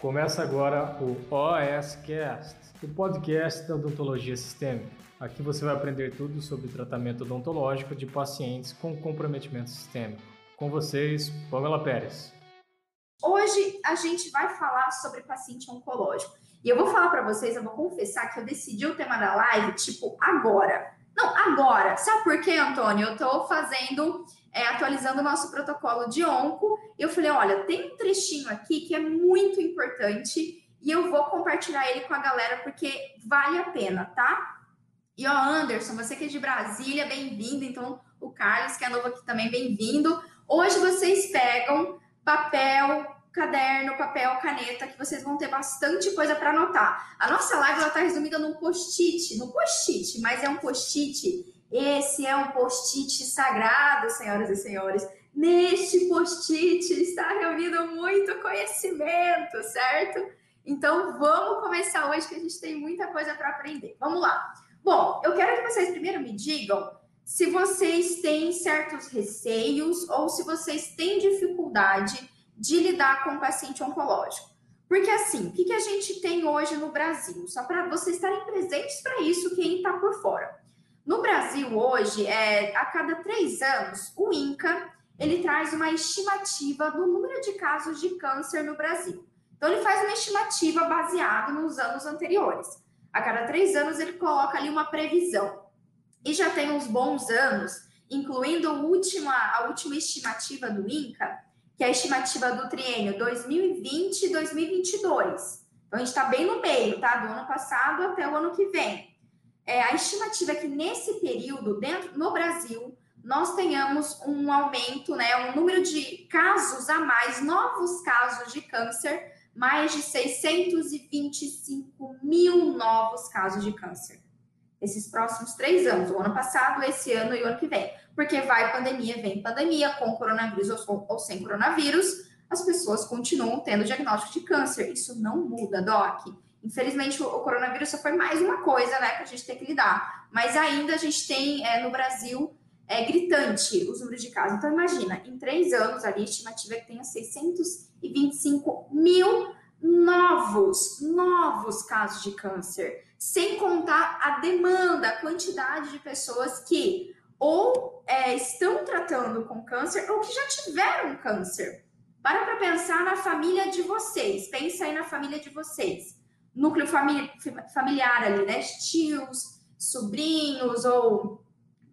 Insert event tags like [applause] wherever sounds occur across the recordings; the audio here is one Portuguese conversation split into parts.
Começa agora o OSCast, o podcast da odontologia sistêmica. Aqui você vai aprender tudo sobre tratamento odontológico de pacientes com comprometimento sistêmico. Com vocês, Pamela Pérez. Hoje a gente vai falar sobre paciente oncológico. E eu vou falar para vocês, eu vou confessar que eu decidi o tema da live, tipo, agora. Não, agora. Sabe por quê, Antônio? Eu estou fazendo, é, atualizando o nosso protocolo de onco. Eu falei, olha, tem um trechinho aqui que é muito importante e eu vou compartilhar ele com a galera porque vale a pena, tá? E ó, Anderson, você que é de Brasília, bem-vindo. Então, o Carlos, que é novo aqui também, bem-vindo. Hoje vocês pegam papel, caderno, papel, caneta, que vocês vão ter bastante coisa para anotar. A nossa live está resumida num post-it, no post-it, mas é um post-it. Esse é um post-it sagrado, senhoras e senhores. Neste post-it está reunido muito conhecimento, certo? Então vamos começar hoje que a gente tem muita coisa para aprender. Vamos lá. Bom, eu quero que vocês primeiro me digam se vocês têm certos receios ou se vocês têm dificuldade de lidar com o paciente oncológico. Porque assim, o que, que a gente tem hoje no Brasil? Só para vocês estarem presentes para isso, quem está por fora. No Brasil hoje, é, a cada três anos, o INCA ele traz uma estimativa do número de casos de câncer no Brasil. Então ele faz uma estimativa baseada nos anos anteriores. A cada três anos ele coloca ali uma previsão. E já tem uns bons anos, incluindo a última, a última estimativa do INCA, que é a estimativa do triênio 2020 e 2022. Então, a gente está bem no meio, tá? Do ano passado até o ano que vem. É, a estimativa é que nesse período, dentro no Brasil, nós tenhamos um aumento, né? Um número de casos a mais, novos casos de câncer, mais de 625 mil novos casos de câncer esses próximos três anos, o ano passado, esse ano e o ano que vem. Porque vai pandemia, vem pandemia, com coronavírus ou, ou sem coronavírus, as pessoas continuam tendo diagnóstico de câncer. Isso não muda, Doc. Infelizmente, o, coronavírus só foi mais uma coisa, né, que a gente tem que lidar. Mas ainda a gente tem é, no Brasil é gritante os números de casos. Então, imagina, em três anos ali, a estimativa é que tenha 625 mil novos, novos casos de câncer, sem contar a demanda, a quantidade de pessoas que ou é, estão tratando com câncer ou que já tiveram câncer. Para para pensar na família de vocês, pensa aí na família de vocês. Núcleo famili familiar ali, né? Tios, sobrinhos ou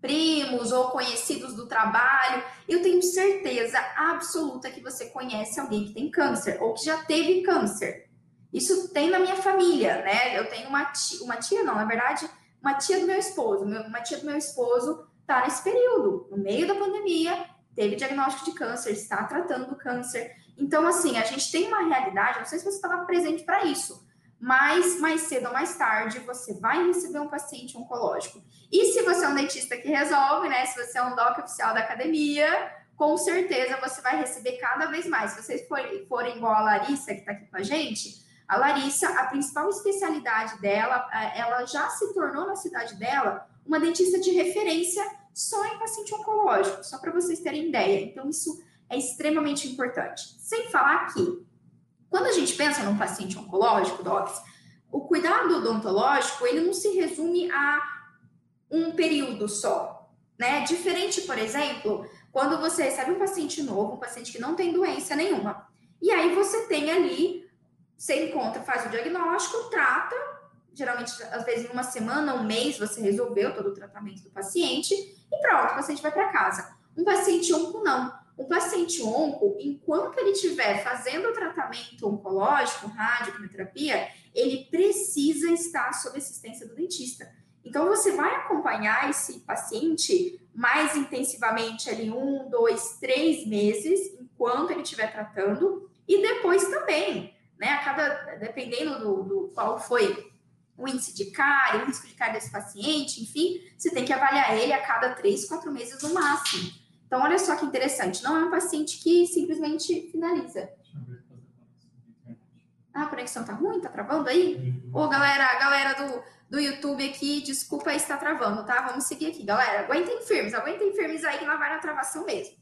primos ou conhecidos do trabalho, eu tenho certeza absoluta que você conhece alguém que tem câncer ou que já teve câncer. Isso tem na minha família, né? Eu tenho uma tia, uma tia não, na verdade, uma tia do meu esposo. Uma tia do meu esposo tá nesse período, no meio da pandemia, teve diagnóstico de câncer, está tratando do câncer. Então, assim, a gente tem uma realidade, não sei se você estava presente para isso, mas mais cedo ou mais tarde você vai receber um paciente oncológico. E se você é um dentista que resolve, né? Se você é um doc oficial da academia, com certeza você vai receber cada vez mais. Se vocês forem, forem igual a Larissa, que está aqui com a gente, a Larissa, a principal especialidade dela, ela já se tornou na cidade dela uma dentista de referência só em paciente oncológico, só para vocês terem ideia. Então, isso é extremamente importante. Sem falar que quando a gente pensa num paciente oncológico, docs, o cuidado odontológico, ele não se resume a um período só, né? Diferente, por exemplo, quando você recebe um paciente novo, um paciente que não tem doença nenhuma, e aí você tem ali, você encontra, faz o diagnóstico, trata, geralmente, às vezes, em uma semana, um mês, você resolveu todo o tratamento do paciente, e pronto, o paciente vai para casa. Um paciente onco, não. O paciente onco, enquanto ele estiver fazendo o tratamento oncológico, radioquimioterapia, ele precisa estar sob assistência do dentista. Então, você vai acompanhar esse paciente mais intensivamente ali um, dois, três meses, enquanto ele estiver tratando, e depois também, né? A cada, dependendo do, do qual foi o índice de cárie, o risco de cárie desse paciente, enfim, você tem que avaliar ele a cada três, quatro meses no máximo. Então, olha só que interessante, não é um paciente que simplesmente finaliza. Ah, a conexão tá ruim? Tá travando aí? Ô, oh, galera, galera do, do YouTube aqui, desculpa aí se tá travando, tá? Vamos seguir aqui, galera. Aguentem firmes, aguentem firmes aí que não vai na travação mesmo.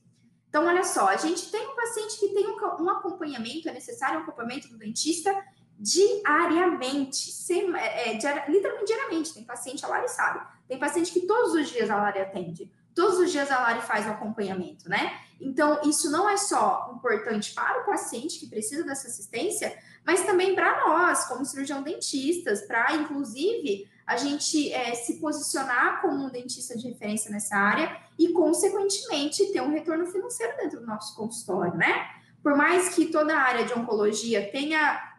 Então, olha só, a gente tem um paciente que tem um, um acompanhamento, é necessário um acompanhamento do dentista diariamente, sem, é, é literalmente diariamente. Tem paciente, a Lari sabe, tem paciente que todos os dias a Lari atende, todos os dias a Lari faz o acompanhamento, né? Então, isso não é só importante para o paciente que precisa dessa assistência, mas também para nós, como cirurgião dentistas, para, inclusive, a gente é, se posicionar como um dentista de referência nessa área e, consequentemente, ter um retorno financeiro dentro do nosso consultório, né? Por mais que toda a área de oncologia tenha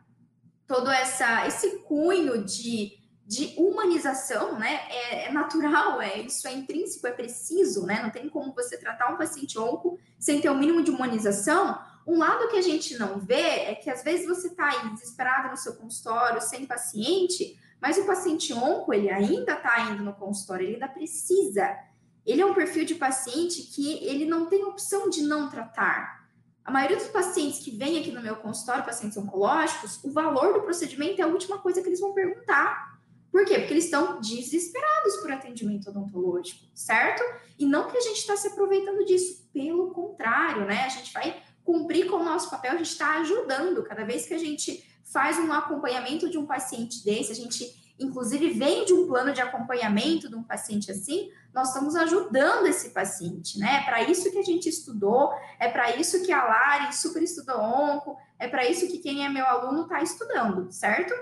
todo essa, esse cunho de, de humanização, né? É, é, natural, é isso é intrínseco, é preciso, né? Não tem como você tratar um paciente onco sem ter o um mínimo de humanização. Um lado que a gente não vê é que às vezes você está aí desesperado no seu consultório, sem paciente, mas o paciente onco, ele ainda está indo no consultório, ele ainda precisa. Ele é um perfil de paciente que ele não tem opção de não tratar. A maioria dos pacientes que vêm aqui no meu consultório, pacientes oncológicos, o valor do procedimento é a última coisa que eles vão perguntar. Por quê? Porque eles estão desesperados por atendimento odontológico, certo? E não que a gente está se aproveitando disso, pelo contrário, né? A gente vai cumprir com o nosso papel, a gente está ajudando. Cada vez que a gente faz um acompanhamento de um paciente desse, a gente inclusive vem de um plano de acompanhamento de um paciente assim, nós estamos ajudando esse paciente, né? É para isso que a gente estudou, é para isso que a Lari super estudou onco, é para isso que quem é meu aluno está estudando, certo?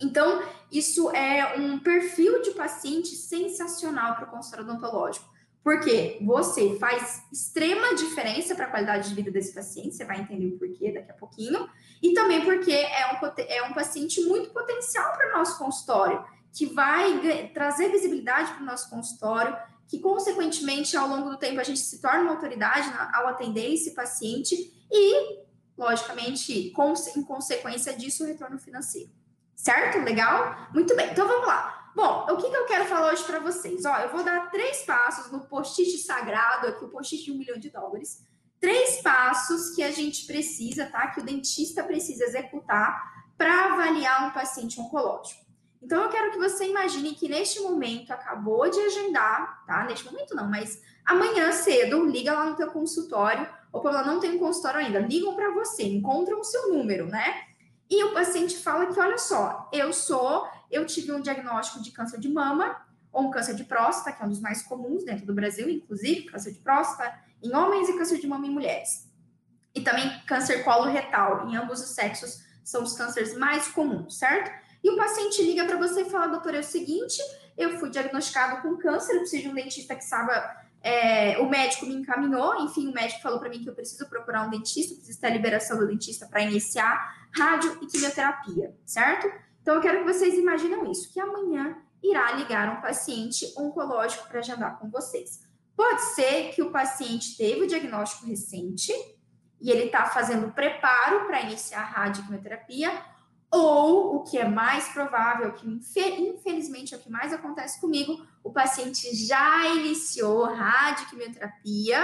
Então, isso é um perfil de paciente sensacional para o consultório odontológico. Porque você faz extrema diferença para a qualidade de vida desse paciente, você vai entender o porquê daqui a pouquinho, e também porque é um, é um paciente muito potencial para o nosso consultório, que vai trazer visibilidade para o nosso consultório, que, consequentemente, ao longo do tempo, a gente se torna uma autoridade ao atender esse paciente e, logicamente, em consequência disso, o retorno financeiro. Certo? Legal? Muito bem. Então, vamos lá. Bom, o que, que eu quero falar hoje para vocês? Ó, eu vou dar três passos no post-it sagrado, aqui o post-it de um milhão de dólares. Três passos que a gente precisa, tá? Que o dentista precisa executar para avaliar um paciente oncológico. Então, eu quero que você imagine que neste momento acabou de agendar, tá? Neste momento não, mas amanhã cedo, liga lá no teu consultório, ou pelo não tem um consultório ainda, ligam para você, encontram o seu número, né? E o paciente fala que, olha só, eu sou eu tive um diagnóstico de câncer de mama ou um câncer de próstata, que é um dos mais comuns dentro do Brasil, inclusive, câncer de próstata em homens e câncer de mama em mulheres. E também câncer coloretal, em ambos os sexos, são os cânceres mais comuns, certo? E o paciente liga para você e fala, doutor, é o seguinte, eu fui diagnosticado com câncer, eu preciso de um dentista que saiba é, o médico me encaminhou, enfim, o médico falou para mim que eu preciso procurar um dentista, preciso ter a liberação do dentista para iniciar rádio e quimioterapia, certo? Então, eu quero que vocês imaginem isso, que amanhã irá ligar um paciente oncológico para agendar com vocês. Pode ser que o paciente teve o diagnóstico recente e ele está fazendo preparo para iniciar a radioquimioterapia, ou o que é mais provável, que infelizmente é o que mais acontece comigo, o paciente já iniciou radioquimioterapia,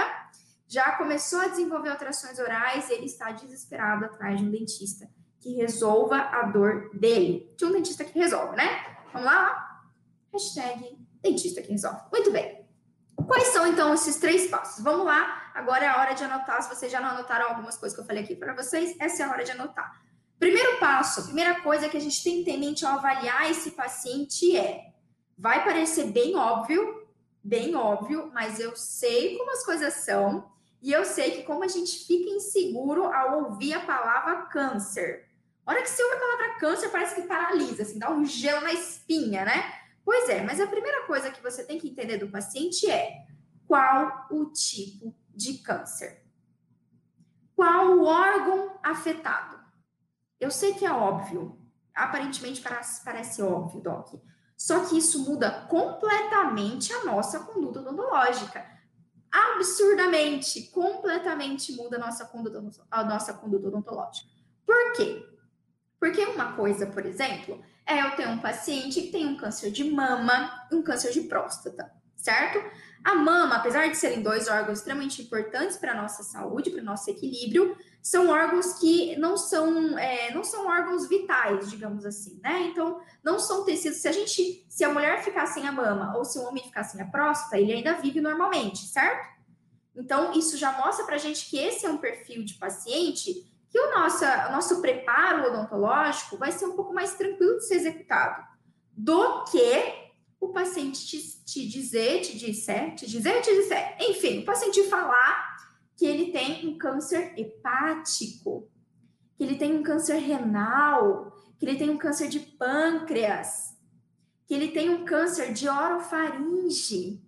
já começou a desenvolver alterações orais, ele está desesperado atrás de um dentista que resolva a dor dele. De um dentista que resolve, né? Vamos lá? Hashtag dentista que resolve. Muito bem. Quais são, então, esses três passos? Vamos lá. Agora é a hora de anotar. Se vocês já não anotaram algumas coisas que eu falei aqui para vocês, essa é a hora de anotar. Primeiro passo, a primeira coisa que a gente tem que ter em mente ao avaliar esse paciente é: vai parecer bem óbvio, bem óbvio, mas eu sei como as coisas são e eu sei que como a gente fica inseguro ao ouvir a palavra câncer. A hora que você ouve a palavra câncer, parece que paralisa, assim, dá um gelo na espinha, né? Pois é, mas a primeira coisa que você tem que entender do paciente é qual o tipo de câncer. Qual o órgão afetado? Eu sei que é óbvio, aparentemente parece, parece óbvio, Doc. Só que isso muda completamente a nossa conduta odontológica. Absurdamente, completamente muda a nossa conduta, a nossa conduta odontológica. Por quê? Porque uma coisa, por exemplo, é eu ter um paciente que tem um câncer de mama um câncer de próstata, certo? A mama, apesar de serem dois órgãos extremamente importantes para a nossa saúde, para o nosso equilíbrio, são órgãos que não são, é, não são órgãos vitais, digamos assim, né? Então, não são tecidos. Se a gente, se a mulher ficar sem a mama ou se o homem ficar sem a próstata, ele ainda vive normalmente, certo? Então, isso já mostra para a gente que esse é um perfil de paciente que o nosso, o nosso preparo odontológico vai ser um pouco mais tranquilo de ser executado do que o paciente te, te dizer, te disser, te dizer, te disser, enfim, o paciente falar que ele tem um câncer hepático, que ele tem um câncer renal, que ele tem um câncer de pâncreas, que ele tem um câncer de orofaringe.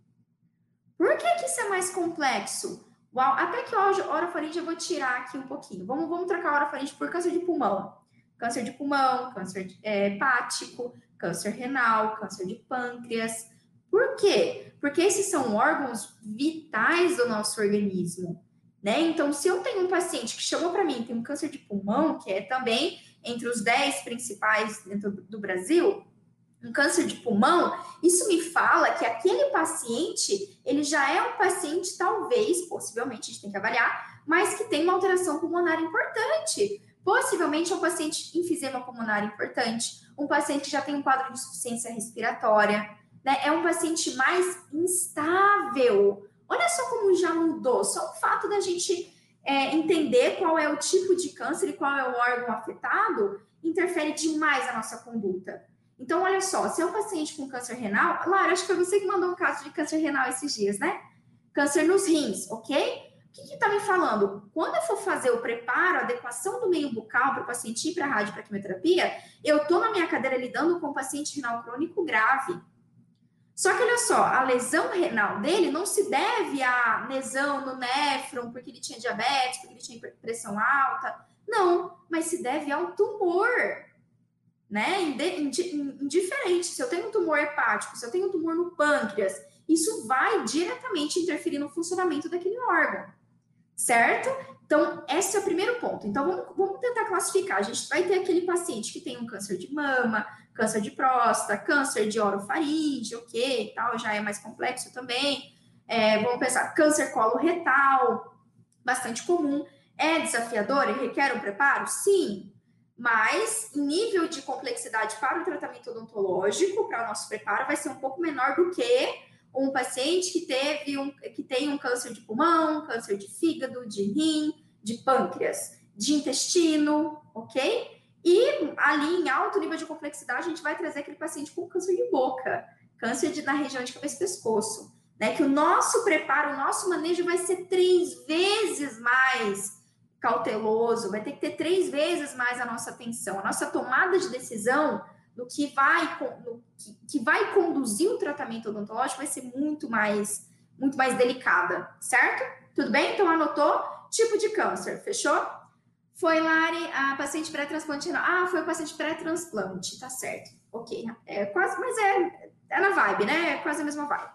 Por que, que isso é mais complexo? Uau, até que hoje, orofaringe eu vou tirar aqui um pouquinho. Vamos, vamos trocar orofaringe por câncer de pulmão. Câncer de pulmão, câncer é, hepático, câncer renal, câncer de pâncreas. Por quê? Porque esses são órgãos vitais do nosso organismo, né? Então, se eu tenho um paciente que chegou para mim tem um câncer de pulmão, que é também entre os 10 principais dentro do Brasil, um câncer de pulmão, isso me fala que aquele paciente, ele já é um paciente, talvez, possivelmente, a gente tem que avaliar, mas que tem uma alteração pulmonar importante. Possivelmente é um paciente enfisema pulmonar importante, um paciente que já tem um quadro de insuficiência respiratória, né? É um paciente mais instável. Olha só como já mudou, só o fato da gente é, entender qual é o tipo de câncer e qual é o órgão afetado interfere demais a nossa conduta. Então, olha só, se é um paciente com câncer renal, Lara, acho que foi você que mandou um caso de câncer renal esses dias, né? Câncer nos rins, ok? O que está me falando? Quando eu for fazer o preparo, a adequação do meio bucal para o paciente ir para a rádio para quimioterapia, eu estou na minha cadeira lidando com um paciente renal crônico grave. Só que olha só, a lesão renal dele não se deve à lesão no néfron, porque ele tinha diabetes, porque ele tinha pressão alta. Não, mas se deve ao tumor né? Indiferente, se eu tenho um tumor hepático, se eu tenho um tumor no pâncreas, isso vai diretamente interferir no funcionamento daquele órgão, certo? Então, esse é o primeiro ponto. Então, vamos, vamos tentar classificar. A gente vai ter aquele paciente que tem um câncer de mama, câncer de próstata, câncer de orofaringe, ok, tal, já é mais complexo também. É, vamos pensar, câncer coloretal, bastante comum. É desafiador e requer um preparo? Sim, mas nível de complexidade para o tratamento odontológico, para o nosso preparo, vai ser um pouco menor do que um paciente que teve um, que tem um câncer de pulmão, câncer de fígado, de rim, de pâncreas, de intestino, ok? E ali em alto nível de complexidade, a gente vai trazer aquele paciente com câncer de boca, câncer de, na região de cabeça e pescoço, né? Que o nosso preparo, o nosso manejo vai ser três vezes mais cauteloso, vai ter que ter três vezes mais a nossa atenção, a nossa tomada de decisão do que vai, no, que, que vai conduzir o tratamento odontológico vai ser muito mais, muito mais delicada, certo? Tudo bem? Então anotou? Tipo de câncer, fechou? Foi, Lari, a paciente pré-transplante. Ah, foi o paciente pré-transplante, tá certo. Ok, é quase, mas é, é na vibe, né? É quase a mesma vibe.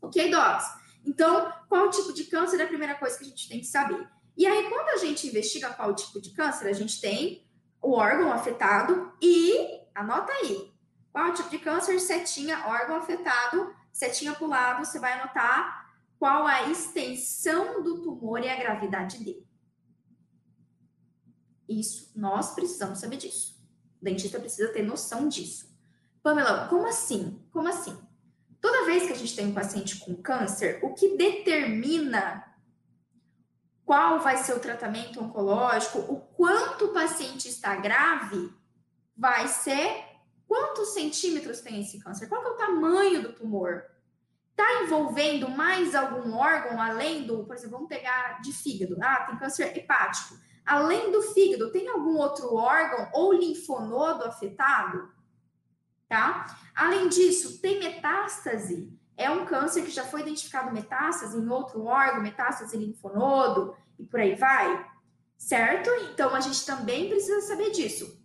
Ok, docs? Então, qual tipo de câncer é a primeira coisa que a gente tem que saber? E aí, quando a gente investiga qual tipo de câncer, a gente tem o órgão afetado e, anota aí, qual tipo de câncer, setinha, órgão afetado, setinha para o lado, você vai anotar qual a extensão do tumor e a gravidade dele. Isso, nós precisamos saber disso. O dentista precisa ter noção disso. Pamela, como assim? Como assim? Toda vez que a gente tem um paciente com câncer, o que determina qual vai ser o tratamento oncológico, o quanto o paciente está grave, vai ser quantos centímetros tem esse câncer, qual é o tamanho do tumor. Está envolvendo mais algum órgão além do, por exemplo, vamos pegar de fígado, ah, tem câncer hepático. Além do fígado, tem algum outro órgão ou linfonodo afetado? Tá? Além disso, tem metástase é um câncer que já foi identificado metástase em outro órgão, metástase linfonodo e por aí vai, certo? Então a gente também precisa saber disso.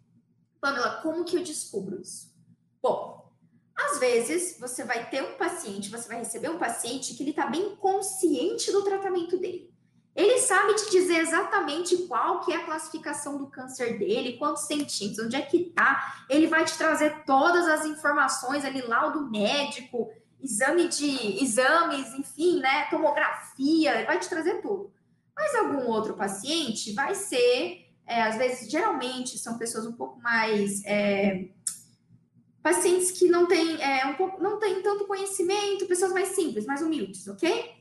Pamela, como que eu descubro isso? Bom, às vezes você vai ter um paciente, você vai receber um paciente que ele está bem consciente do tratamento dele. Ele sabe te dizer exatamente qual que é a classificação do câncer dele, quantos centímetros, onde é que tá. Ele vai te trazer todas as informações ali, laudo médico, exame de exames, enfim, né, tomografia, vai te trazer tudo. Mas algum outro paciente vai ser, é, às vezes, geralmente são pessoas um pouco mais é, pacientes que não têm é, um pouco, não têm tanto conhecimento, pessoas mais simples, mais humildes, ok?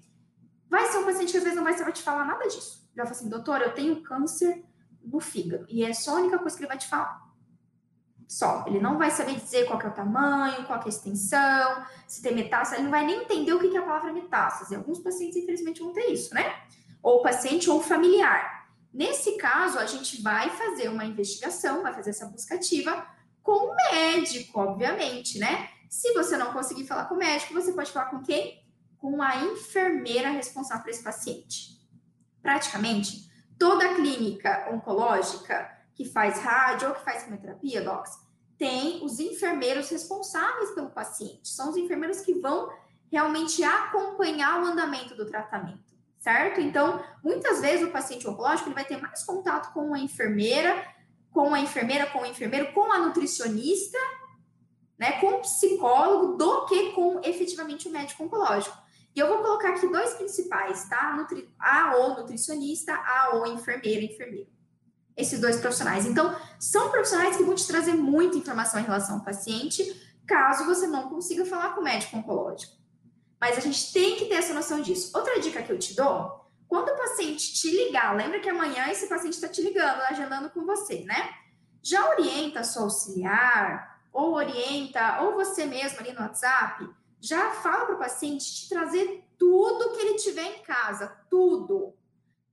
Vai ser um paciente que às vezes não vai saber te falar nada disso. Já vai falar assim, doutor, eu tenho câncer no fígado. E é só a única coisa que ele vai te falar. Só. Ele não vai saber dizer qual é o tamanho, qual é a extensão, se tem metástase. Ele não vai nem entender o que é a palavra metástase. Alguns pacientes, infelizmente, vão ter isso, né? Ou paciente ou familiar. Nesse caso, a gente vai fazer uma investigação, vai fazer essa busca ativa com o médico, obviamente, né? Se você não conseguir falar com o médico, você pode falar com quem? Com a enfermeira responsável por esse paciente. Praticamente, toda clínica oncológica que faz rádio ou que faz quimioterapia, docs, tem os enfermeiros responsáveis pelo paciente. São os enfermeiros que vão realmente acompanhar o andamento do tratamento, certo? Então, muitas vezes o paciente oncológico ele vai ter mais contato com a enfermeira, com a enfermeira, com o enfermeiro, com a nutricionista, né, com o psicólogo, do que com efetivamente o médico oncológico. E eu vou colocar aqui dois principais, tá? Nutri a ou nutricionista, a ou enfermeira, enfermeiro esses dois profissionais. Então, são profissionais que vão te trazer muita informação em relação ao paciente, caso você não consiga falar com o médico oncológico. Mas a gente tem que ter essa noção disso. Outra dica que eu te dou, quando o paciente te ligar, lembra que amanhã esse paciente está te ligando, agendando com você, né? Já orienta a sua auxiliar, ou orienta, ou você mesmo ali no WhatsApp, já fala para o paciente te trazer tudo que ele tiver em casa, tudo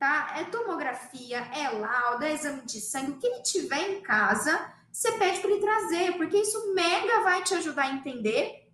tá? É tomografia, é laudo, é exame de sangue, o que ele tiver em casa, você pede para ele trazer, porque isso mega vai te ajudar a entender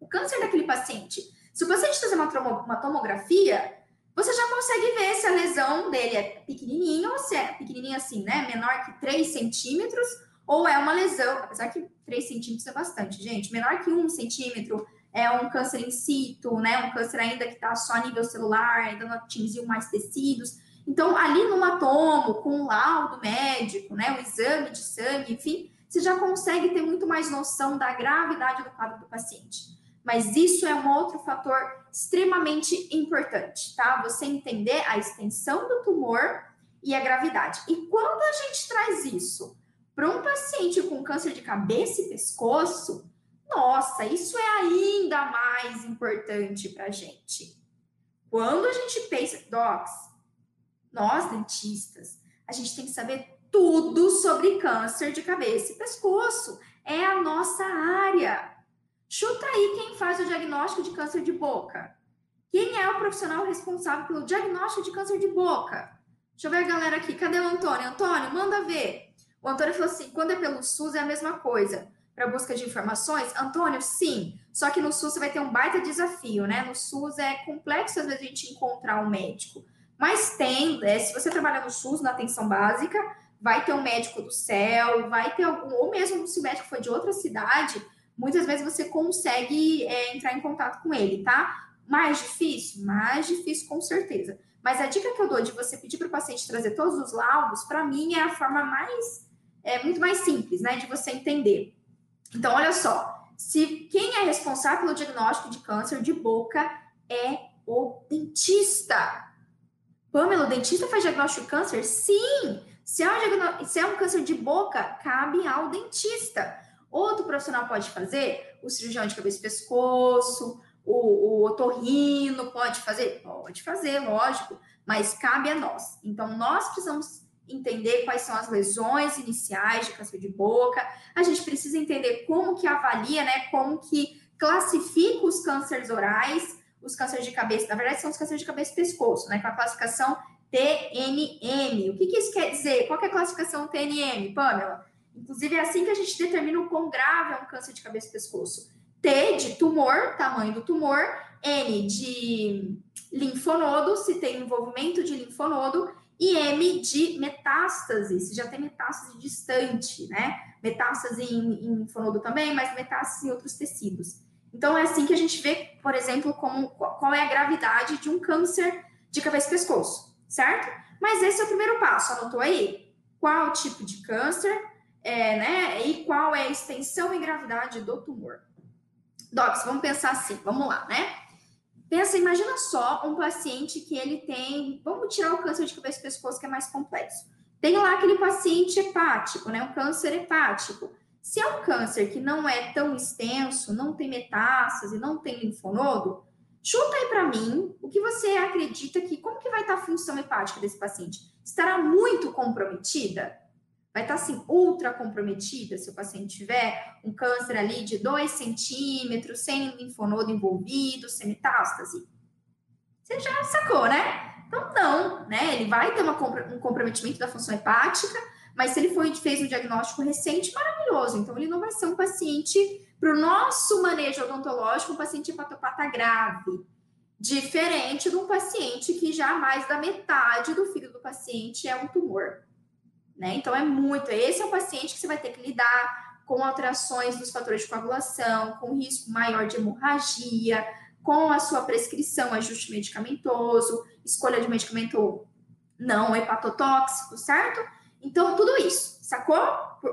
o câncer daquele paciente. Se o paciente fazer uma, tomografia, você já consegue ver se a lesão dele é pequenininha ou se é pequenininha assim, né? Menor que 3 centímetros, ou é uma lesão, apesar que 3 centímetros é bastante, gente, menor que 1 centímetro é um câncer in situ, né? Um câncer ainda que está só a nível celular, ainda não atingiu mais tecidos. Então, ali no matomo, com o laudo médico, né, o exame de sangue, enfim, você já consegue ter muito mais noção da gravidade do quadro do paciente. Mas isso é um outro fator extremamente importante, tá? Você entender a extensão do tumor e a gravidade. E quando a gente traz isso para um paciente com câncer de cabeça e pescoço, nossa, isso é ainda mais importante para a gente. Quando a gente pensa, docs, nós dentistas, a gente tem que saber tudo sobre câncer de cabeça e pescoço. É a nossa área. Chuta aí quem faz o diagnóstico de câncer de boca. Quem é o profissional responsável pelo diagnóstico de câncer de boca? Deixa eu ver a galera aqui. Cadê o Antônio? Antônio, manda ver. O Antônio falou assim: quando é pelo SUS é a mesma coisa. Para busca de informações? Antônio, sim. Só que no SUS você vai ter um baita desafio, né? No SUS é complexo às vezes a gente encontrar um médico. Mas tem, né, se você trabalhar no SUS, na atenção básica, vai ter um médico do céu, vai ter algum, ou mesmo se o médico for de outra cidade, muitas vezes você consegue é, entrar em contato com ele, tá? Mais difícil? Mais difícil, com certeza. Mas a dica que eu dou de você pedir para o paciente trazer todos os laudos, para mim é a forma mais, é muito mais simples, né, de você entender. Então, olha só, se quem é responsável pelo diagnóstico de câncer de boca é o dentista. Pamela, o dentista faz diagnóstico de câncer? Sim! Se é, um se é um câncer de boca, cabe ao dentista. Outro profissional pode fazer, o cirurgião de cabeça e pescoço, o, o otorrino pode fazer? Pode fazer, lógico, mas cabe a nós. Então, nós precisamos entender quais são as lesões iniciais de câncer de boca, a gente precisa entender como que avalia, né, como que classifica os cânceres orais, os cânceres de cabeça, na verdade, são os cânceres de cabeça e pescoço, né? Com a classificação TNM. O que, que isso quer dizer? Qual é a classificação TNM, Pamela? Inclusive, é assim que a gente determina o quão grave é um câncer de cabeça e pescoço. T de tumor, tamanho do tumor, N de linfonodo, se tem envolvimento de linfonodo, e M de metástase, se já tem metástase distante, né? Metástase em, em linfonodo também, mas metástase em outros tecidos. Então, é assim que a gente vê, por exemplo, como, qual é a gravidade de um câncer de cabeça e pescoço, certo? Mas esse é o primeiro passo, anotou aí? Qual tipo de câncer, é, né? E qual é a extensão e gravidade do tumor. Docs, vamos pensar assim, vamos lá, né? Pensa, imagina só um paciente que ele tem, vamos tirar o câncer de cabeça e pescoço que é mais complexo. Tem lá aquele paciente hepático, né? Um câncer hepático. Se é um câncer que não é tão extenso, não tem metástase, não tem linfonodo, Chuta aí para mim o que você acredita que, como que vai estar a função hepática desse paciente? Estará muito comprometida? Vai estar tá, assim, ultra comprometida se o paciente tiver um câncer ali de 2 centímetros, sem linfonodo envolvido, sem metástase? Você já sacou, né? Então, não, né? Ele vai ter uma, um comprometimento da função hepática, mas se ele foi, fez um diagnóstico recente, maravilhoso. Então, ele não vai ser um paciente, para o nosso manejo odontológico, um paciente hepatopata grave. Diferente de um paciente que já mais da metade do fígado do paciente é um tumor. Né? Então, é muito. Esse é o paciente que você vai ter que lidar com alterações dos fatores de coagulação, com risco maior de hemorragia, com a sua prescrição, ajuste medicamentoso, escolha de medicamento não hepatotóxico, certo? Então, tudo isso, sacou?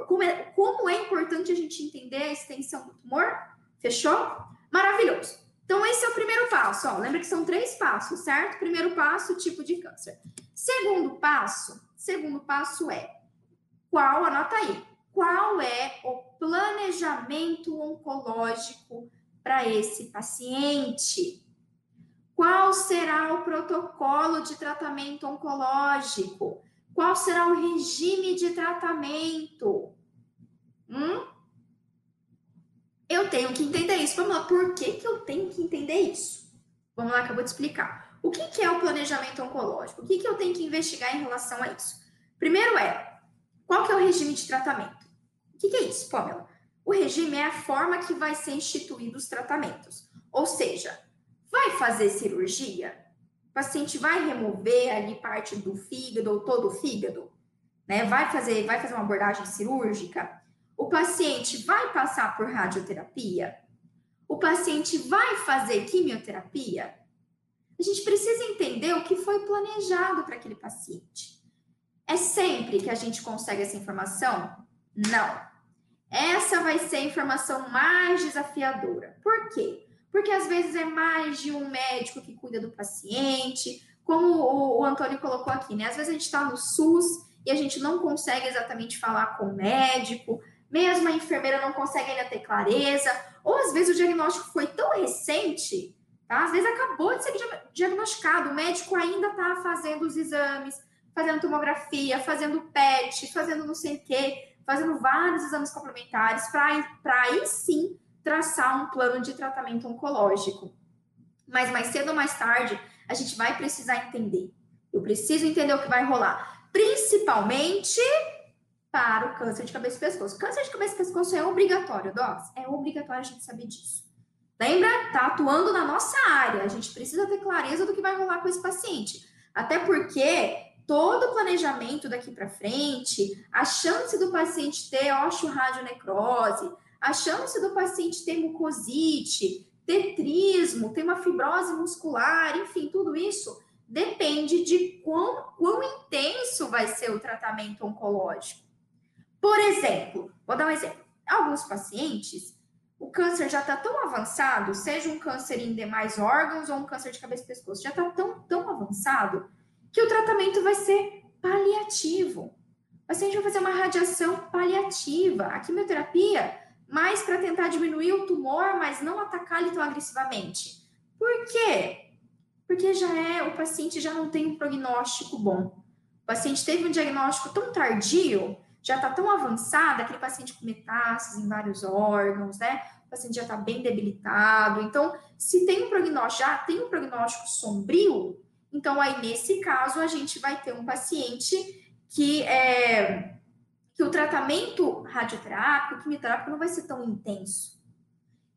Como é, como é importante a gente entender a extensão do tumor? Fechou? Maravilhoso. Então, esse é o primeiro passo. Ó. Lembra que são três passos, certo? Primeiro passo, tipo de câncer. Segundo passo, segundo passo é qual, anota aí, qual é o planejamento oncológico para esse paciente? Qual será o protocolo de tratamento oncológico? Qual será o regime de tratamento? Hum? Eu tenho que entender isso. Vamos lá, por que, que eu tenho que entender isso? Vamos lá vou te explicar. O que, que é o planejamento oncológico? O que, que eu tenho que investigar em relação a isso? Primeiro é, qual que é o regime de tratamento? O que, que é isso, Pamela? O regime é a forma que vai ser instituído os tratamentos. Ou seja, vai fazer cirurgia? O paciente vai remover ali parte do fígado ou todo o fígado, né? Vai fazer, vai fazer uma abordagem cirúrgica. O paciente vai passar por radioterapia. O paciente vai fazer quimioterapia. A gente precisa entender o que foi planejado para aquele paciente. É sempre que a gente consegue essa informação? Não. Essa vai ser a informação mais desafiadora. Por quê? porque às vezes é mais de um médico que cuida do paciente, como o, Antônio colocou aqui, né? Às vezes a gente está no SUS e a gente não consegue exatamente falar com o médico, mesmo a enfermeira não consegue ainda ter clareza, ou às vezes o diagnóstico foi tão recente, tá? Às vezes acabou de ser diagnosticado, o médico ainda está fazendo os exames, fazendo tomografia, fazendo PET, fazendo não sei o quê, fazendo vários exames complementares, para aí sim traçar um plano de tratamento oncológico. Mas mais cedo ou mais tarde, a gente vai precisar entender. Eu preciso entender o que vai rolar, principalmente para o câncer de cabeça e pescoço. Câncer de cabeça e pescoço é obrigatório, Docs? É obrigatório a gente saber disso. Lembra? Tá atuando na nossa área. A gente precisa ter clareza do que vai rolar com esse paciente. Até porque todo o planejamento daqui para frente, a chance do paciente ter osteoradionecrose, a chance do paciente ter mucosite, ter trismo, ter uma fibrose muscular, enfim, tudo isso depende de quão, quão intenso vai ser o tratamento oncológico. Por exemplo, vou dar um exemplo. Alguns pacientes, o câncer já está tão avançado, seja um câncer em demais órgãos ou um câncer de cabeça e pescoço, já está tão, tão avançado que o tratamento vai ser paliativo. O paciente vai fazer uma radiação paliativa. A quimioterapia mais para tentar diminuir o tumor, mas não atacar ele tão agressivamente. Por quê? Porque já é, o paciente já não tem um prognóstico bom. O paciente teve um diagnóstico tão tardio, já está tão avançado, aquele paciente com metástases em vários órgãos, né? O paciente já está bem debilitado. Então, se tem um prognóstico, já tem um prognóstico sombrio, então aí nesse caso a gente vai ter um paciente que é que o tratamento radioterápico, quimioterápico não vai ser tão intenso.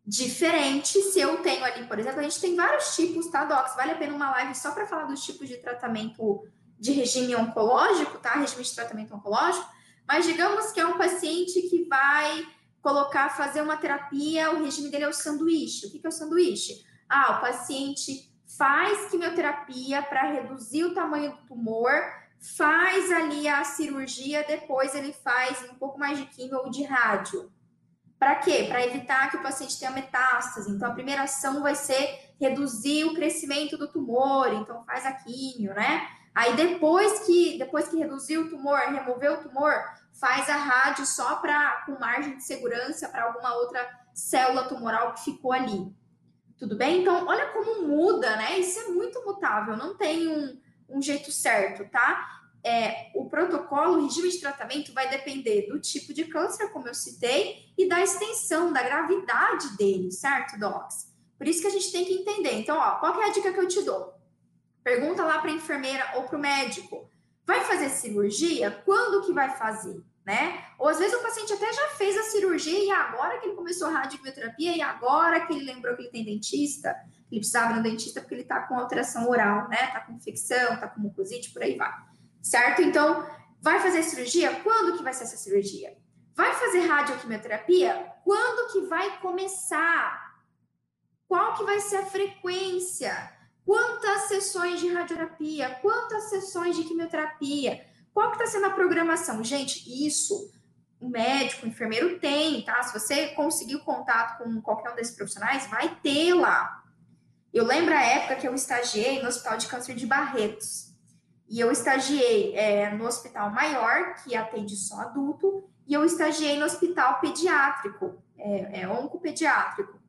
Diferente se eu tenho ali, por exemplo, a gente tem vários tipos, tá, Docs? Vale a pena uma live só para falar dos tipos de tratamento de regime oncológico, tá? Regime de tratamento oncológico. Mas digamos que é um paciente que vai colocar, fazer uma terapia, o regime dele é o sanduíche. O que é o sanduíche? Ah, o paciente faz quimioterapia para reduzir o tamanho do tumor faz ali a cirurgia, depois ele faz um pouco mais de quimio ou de rádio. Para quê? Para evitar que o paciente tenha metástase. Então, a primeira ação vai ser reduzir o crescimento do tumor, então faz a quimio, né? Aí depois que depois que reduzir o tumor, remover o tumor, faz a rádio só para com margem de segurança para alguma outra célula tumoral que ficou ali. Tudo bem? Então, olha como muda, né? Isso é muito mutável, não tem um, um jeito certo, tá? É, o protocolo, o regime de tratamento vai depender do tipo de câncer, como eu citei, e da extensão, da gravidade dele, certo, Docs? Por isso que a gente tem que entender. Então, ó, qual é a dica que eu te dou? Pergunta lá para a enfermeira ou para o médico. Vai fazer cirurgia? Quando que vai fazer? Né? Ou às vezes o paciente até já fez a cirurgia e agora que ele começou a radioquimioterapia e agora que ele lembrou que ele tem dentista, ele precisava no dentista porque ele está com alteração oral, né? Tá com infecção, tá com mucosite, por aí vai. Certo? Então, vai fazer cirurgia? Quando que vai ser essa cirurgia? Vai fazer radioquimioterapia? Quando que vai começar? Qual que vai ser a frequência? Quantas sessões de radioterapia? Quantas sessões de quimioterapia? Qual que está sendo a programação? Gente, isso o médico, o enfermeiro tem, tá? Se você conseguiu contato com qualquer um desses profissionais, vai ter lá. Eu lembro a época que eu estagiei no Hospital de Câncer de Barretos. E eu estagiei é, no hospital maior, que atende só adulto, e eu estagiei no hospital pediátrico, é, é oncopediátrico.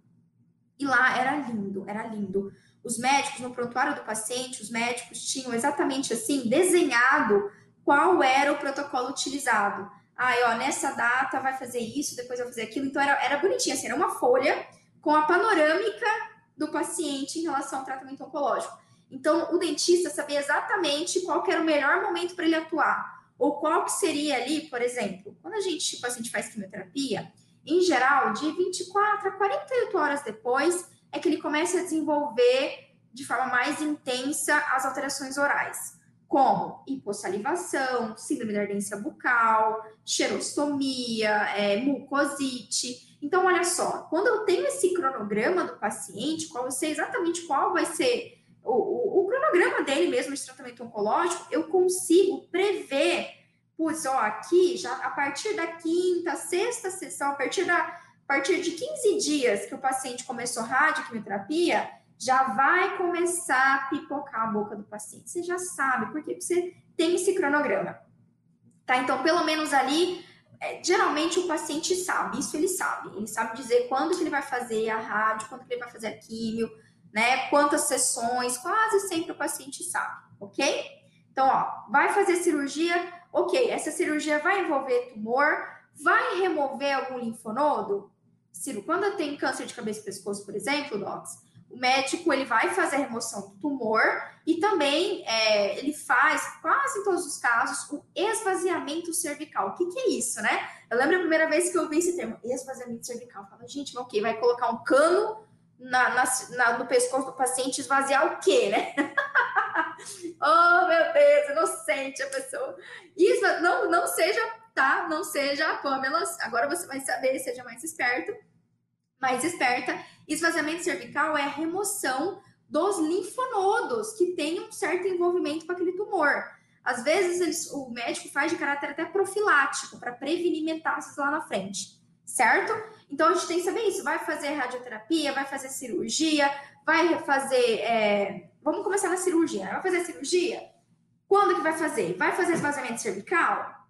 E lá era lindo, era lindo. Os médicos, no prontuário do paciente, os médicos tinham exatamente assim, desenhado qual era o protocolo utilizado. Ah, ó, nessa data vai fazer isso, depois vai fazer aquilo. Então era, era bonitinho, assim, era uma folha com a panorâmica do paciente em relação ao tratamento oncológico. Então o dentista sabia exatamente qual era o melhor momento para ele atuar. Ou qual que seria ali, por exemplo, quando a gente, o paciente faz quimioterapia, em geral, de 24 a 48 horas depois, é que ele começa a desenvolver de forma mais intensa as alterações orais, como hipossalivação, síndrome da ardência bucal, xerostomia, é, mucosite. Então, olha só, quando eu tenho esse cronograma do paciente, qual eu sei exatamente qual vai ser o, o, o cronograma dele mesmo de tratamento oncológico, eu consigo prever, putz, ó, aqui, já a partir da quinta, sexta sessão, a partir da a partir de 15 dias que o paciente começou radioquimioterapia, já vai começar a pipocar a boca do paciente. Você já sabe, porque você tem esse cronograma. Tá? Então, pelo menos ali, é, geralmente o paciente sabe, isso ele sabe. Ele sabe dizer quando que ele vai fazer a rádio, quando que ele vai fazer a químio, né? Quantas sessões, quase sempre o paciente sabe, ok? Então, ó, vai fazer cirurgia, ok, essa cirurgia vai envolver tumor, vai remover algum linfonodo? Ciro, quando tem câncer de cabeça e pescoço, por exemplo, Docs, o médico ele vai fazer a remoção do tumor e também é, ele faz, quase em todos os casos, o esvaziamento cervical. O que, que, é isso, né? Eu lembro a primeira vez que eu vi esse termo, esvaziamento cervical. Eu gente, ok, vai colocar um cano na, na, na, no pescoço do paciente, esvaziar o quê, né? [laughs] oh, meu Deus, inocente a pessoa. Isso, não, não seja tá? Não seja a Pamela. Agora você vai saber, seja mais esperto, mais esperta. Esvaziamento cervical é a remoção dos linfonodos que tem um certo envolvimento com aquele tumor. Às vezes eles, o médico faz de caráter até profilático para prevenir metástases lá na frente, certo? Então a gente tem que saber isso. Vai fazer radioterapia, vai fazer cirurgia, vai fazer. É... Vamos começar na cirurgia. Vai fazer cirurgia? Quando que vai fazer? Vai fazer esvaziamento cervical?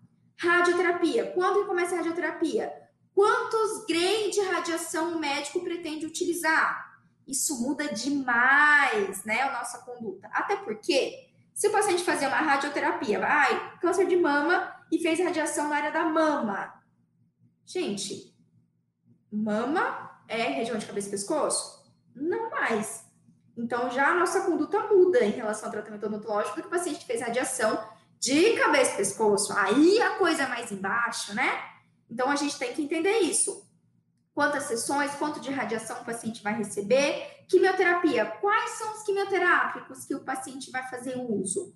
Radioterapia. Quando começa a radioterapia? Quantos grains de radiação o médico pretende utilizar? Isso muda demais, né, a nossa conduta. Até porque, se o paciente fazer uma radioterapia, vai, câncer de mama e fez radiação na área da mama. Gente, mama é região de cabeça e pescoço? Não mais. Então, já a nossa conduta muda em relação ao tratamento odontológico, porque o paciente fez radiação de cabeça e pescoço, aí a coisa é mais embaixo, né? Então a gente tem que entender isso. Quantas sessões, quanto de radiação o paciente vai receber, quimioterapia, quais são os quimioterápicos que o paciente vai fazer uso?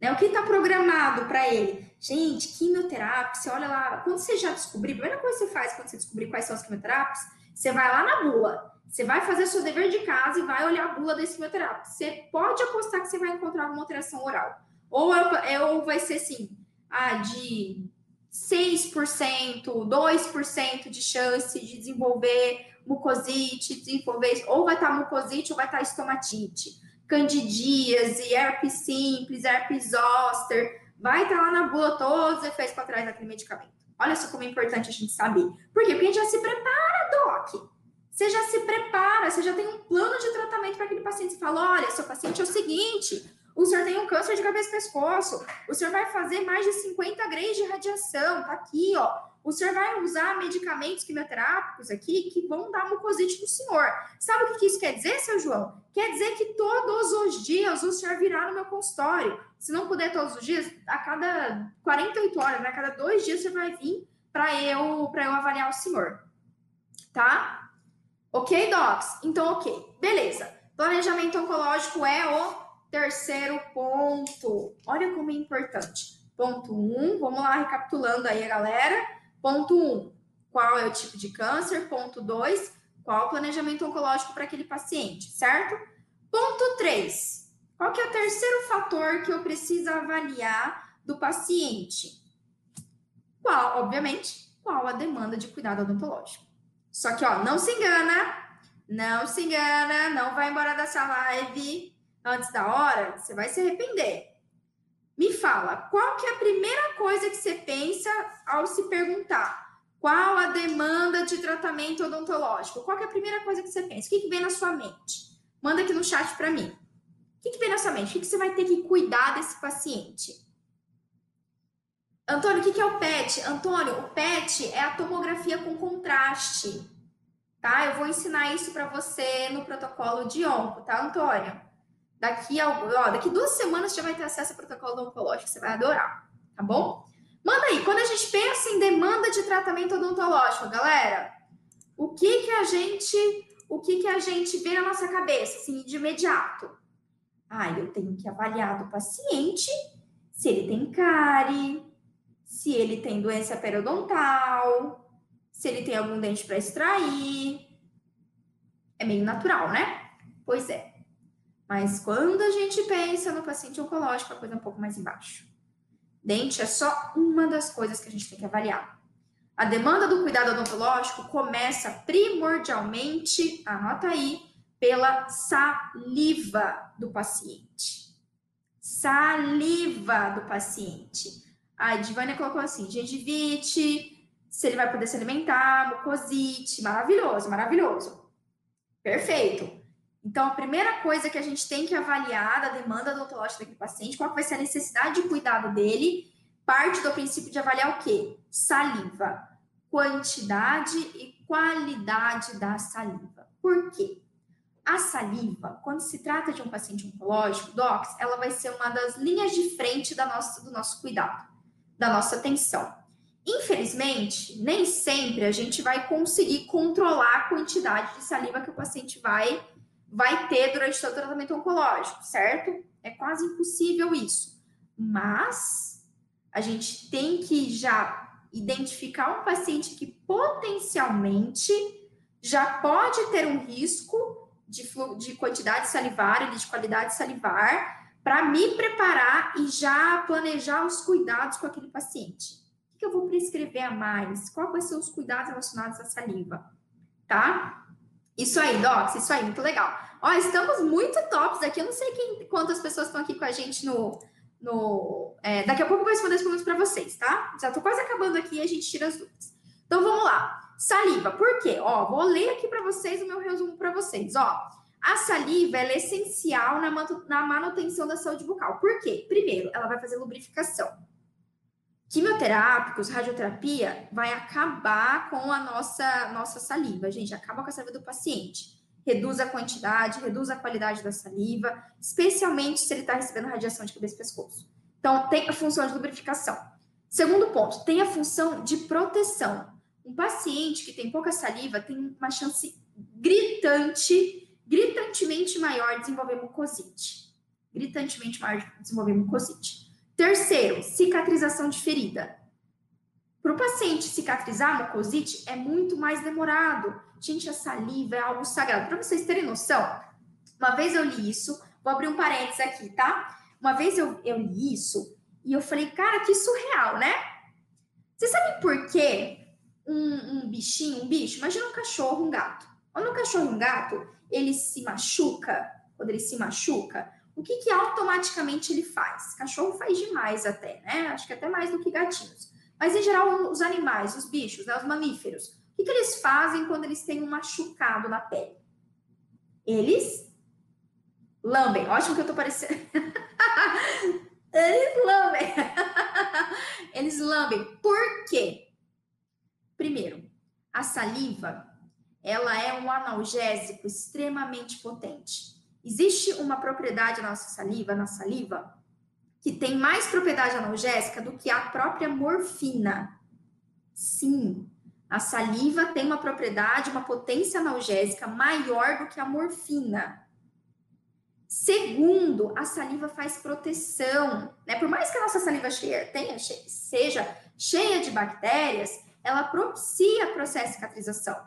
Né? O que está programado para ele? Gente, quimioterápico, você olha lá, quando você já descobrir, a primeira coisa que você faz quando você descobrir quais são os quimioterápicos, você vai lá na bula, você vai fazer seu dever de casa e vai olhar a bula desse quimioterápico. Você pode apostar que você vai encontrar alguma alteração oral. Ou, é, é, ou vai ser assim, ah, de 6%, 2% de chance de desenvolver mucosite, desenvolver, ou vai estar mucosite ou vai estar estomatite, candidíase, herpes simples, herpes zoster, vai estar lá na bula todos os efeitos para trás daquele medicamento. Olha só como é importante a gente saber. Por quê? Porque a gente já se prepara, Doc. você já se prepara, você já tem um plano de tratamento para aquele paciente. Você fala: olha, seu paciente é o seguinte, o senhor tem um câncer de cabeça e pescoço, o senhor vai fazer mais de 50 graus de radiação, tá aqui, ó. O senhor vai usar medicamentos quimioterápicos aqui que vão dar mucosite no senhor. Sabe o que isso quer dizer, seu João? Quer dizer que todos os dias o senhor virá no meu consultório. Se não puder todos os dias, a cada 48 horas, né? a cada dois dias você vai vir para eu, eu avaliar o senhor. Tá? Ok, docs? Então, ok. Beleza. Planejamento oncológico é o terceiro ponto. Olha como é importante. Ponto 1, um, vamos lá recapitulando aí a galera. Ponto 1, um, qual é o tipo de câncer? Ponto 2, qual o planejamento oncológico para aquele paciente, certo? Ponto 3, qual que é o terceiro fator que eu preciso avaliar do paciente? Qual, obviamente, qual a demanda de cuidado odontológico? Só que, ó, não se engana, não se engana, não vai embora dessa live antes da hora, você vai se arrepender. Me fala, qual que é a primeira coisa que você pensa ao se perguntar? Qual a demanda de tratamento odontológico? Qual que é a primeira coisa que você pensa? O que, que vem na sua mente? Manda aqui no chat para mim. O que, que vem na sua mente? O que, que você vai ter que cuidar desse paciente? Antônio, o que é o PET? Antônio, o PET é a tomografia com contraste, tá? Eu vou ensinar isso para você no protocolo de onco, tá, Antônio? Daqui, a, ó, daqui duas semanas você já vai ter acesso ao protocolo oncológico, você vai adorar, tá bom? Manda aí, quando a gente pensa em demanda de tratamento odontológico, galera, o que que a gente, o que que a gente vê na nossa cabeça, assim, de imediato? Ah, eu tenho que avaliar do paciente se ele tem cárie, se ele tem doença periodontal, se ele tem algum dente para extrair. É meio natural, né? Pois é. Mas quando a gente pensa no paciente oncológico, a coisa é um pouco mais embaixo. Dente é só uma das coisas que a gente tem que avaliar. A demanda do cuidado odontológico começa primordialmente, anota aí, pela saliva do paciente. Saliva do paciente. A Divânia colocou assim: gengivite, se ele vai poder se alimentar, mucosite, maravilhoso, maravilhoso. Perfeito. Então, a primeira coisa que a gente tem que avaliar da demanda odontológica daquele paciente, qual vai ser a necessidade de cuidado dele, parte do princípio de avaliar o quê? Saliva. Quantidade e qualidade da saliva. Por quê? A saliva, quando se trata de um paciente oncológico, docs, ela vai ser uma das linhas de frente da nossa, do nosso cuidado da nossa atenção. Infelizmente, nem sempre a gente vai conseguir controlar a quantidade de saliva que o paciente vai, vai ter durante o tratamento oncológico, certo? É quase impossível isso. Mas a gente tem que já identificar um paciente que potencialmente já pode ter um risco de, de quantidade salivar e de qualidade salivar para me preparar e já planejar os cuidados com aquele paciente. O que eu vou prescrever a mais? Quais vão ser os cuidados relacionados à saliva? Tá? Isso aí, Docs, isso aí, muito legal. Ó, estamos muito tops aqui. Eu não sei quem, quantas pessoas estão aqui com a gente no. no é, daqui a pouco eu vou responder as perguntas para vocês, tá? Já estou quase acabando aqui e a gente tira as dúvidas. Então vamos lá. Saliva, por quê? Ó, vou ler aqui para vocês o meu resumo para vocês. Ó, a saliva é essencial na manutenção da saúde bucal. Por quê? Primeiro, ela vai fazer lubrificação. Quimioterápicos, radioterapia, vai acabar com a nossa, nossa saliva, gente, acaba com a saliva do paciente. Reduz a quantidade, reduz a qualidade da saliva, especialmente se ele está recebendo radiação de cabeça e pescoço. Então, tem a função de lubrificação. Segundo ponto, tem a função de proteção. Um paciente que tem pouca saliva tem uma chance gritante gritantemente maior desenvolver mucosite. Gritantemente maior desenvolver mucosite. Terceiro, cicatrização de ferida. Para o paciente cicatrizar a mucosite é muito mais demorado. Gente, a saliva é algo sagrado. Para vocês terem noção, uma vez eu li isso, vou abrir um parênteses aqui, tá? Uma vez eu, eu li isso e eu falei, cara, que surreal, né? Vocês sabem por quê um, um bichinho, um bicho, imagina um cachorro, um gato. Quando um cachorro um gato, ele se machuca, quando ele se machuca, o que, que automaticamente ele faz? Cachorro faz demais até, né? Acho que até mais do que gatinhos. Mas, em geral, os animais, os bichos, né, os mamíferos, O que, que eles fazem quando eles têm um machucado na pele? Eles lambem. Ótimo que eu tô parecendo. [laughs] eles lambem. [laughs] eles lambem. Por quê? Primeiro, a saliva, ela é um analgésico extremamente potente. Existe uma propriedade na nossa saliva, na saliva, que tem mais propriedade analgésica do que a própria morfina. Sim, a saliva tem uma propriedade, uma potência analgésica maior do que a morfina. Segundo, a saliva faz proteção, né? Por mais que a nossa saliva cheia, tenha, seja cheia de bactérias, ela propicia processo de cicatrização.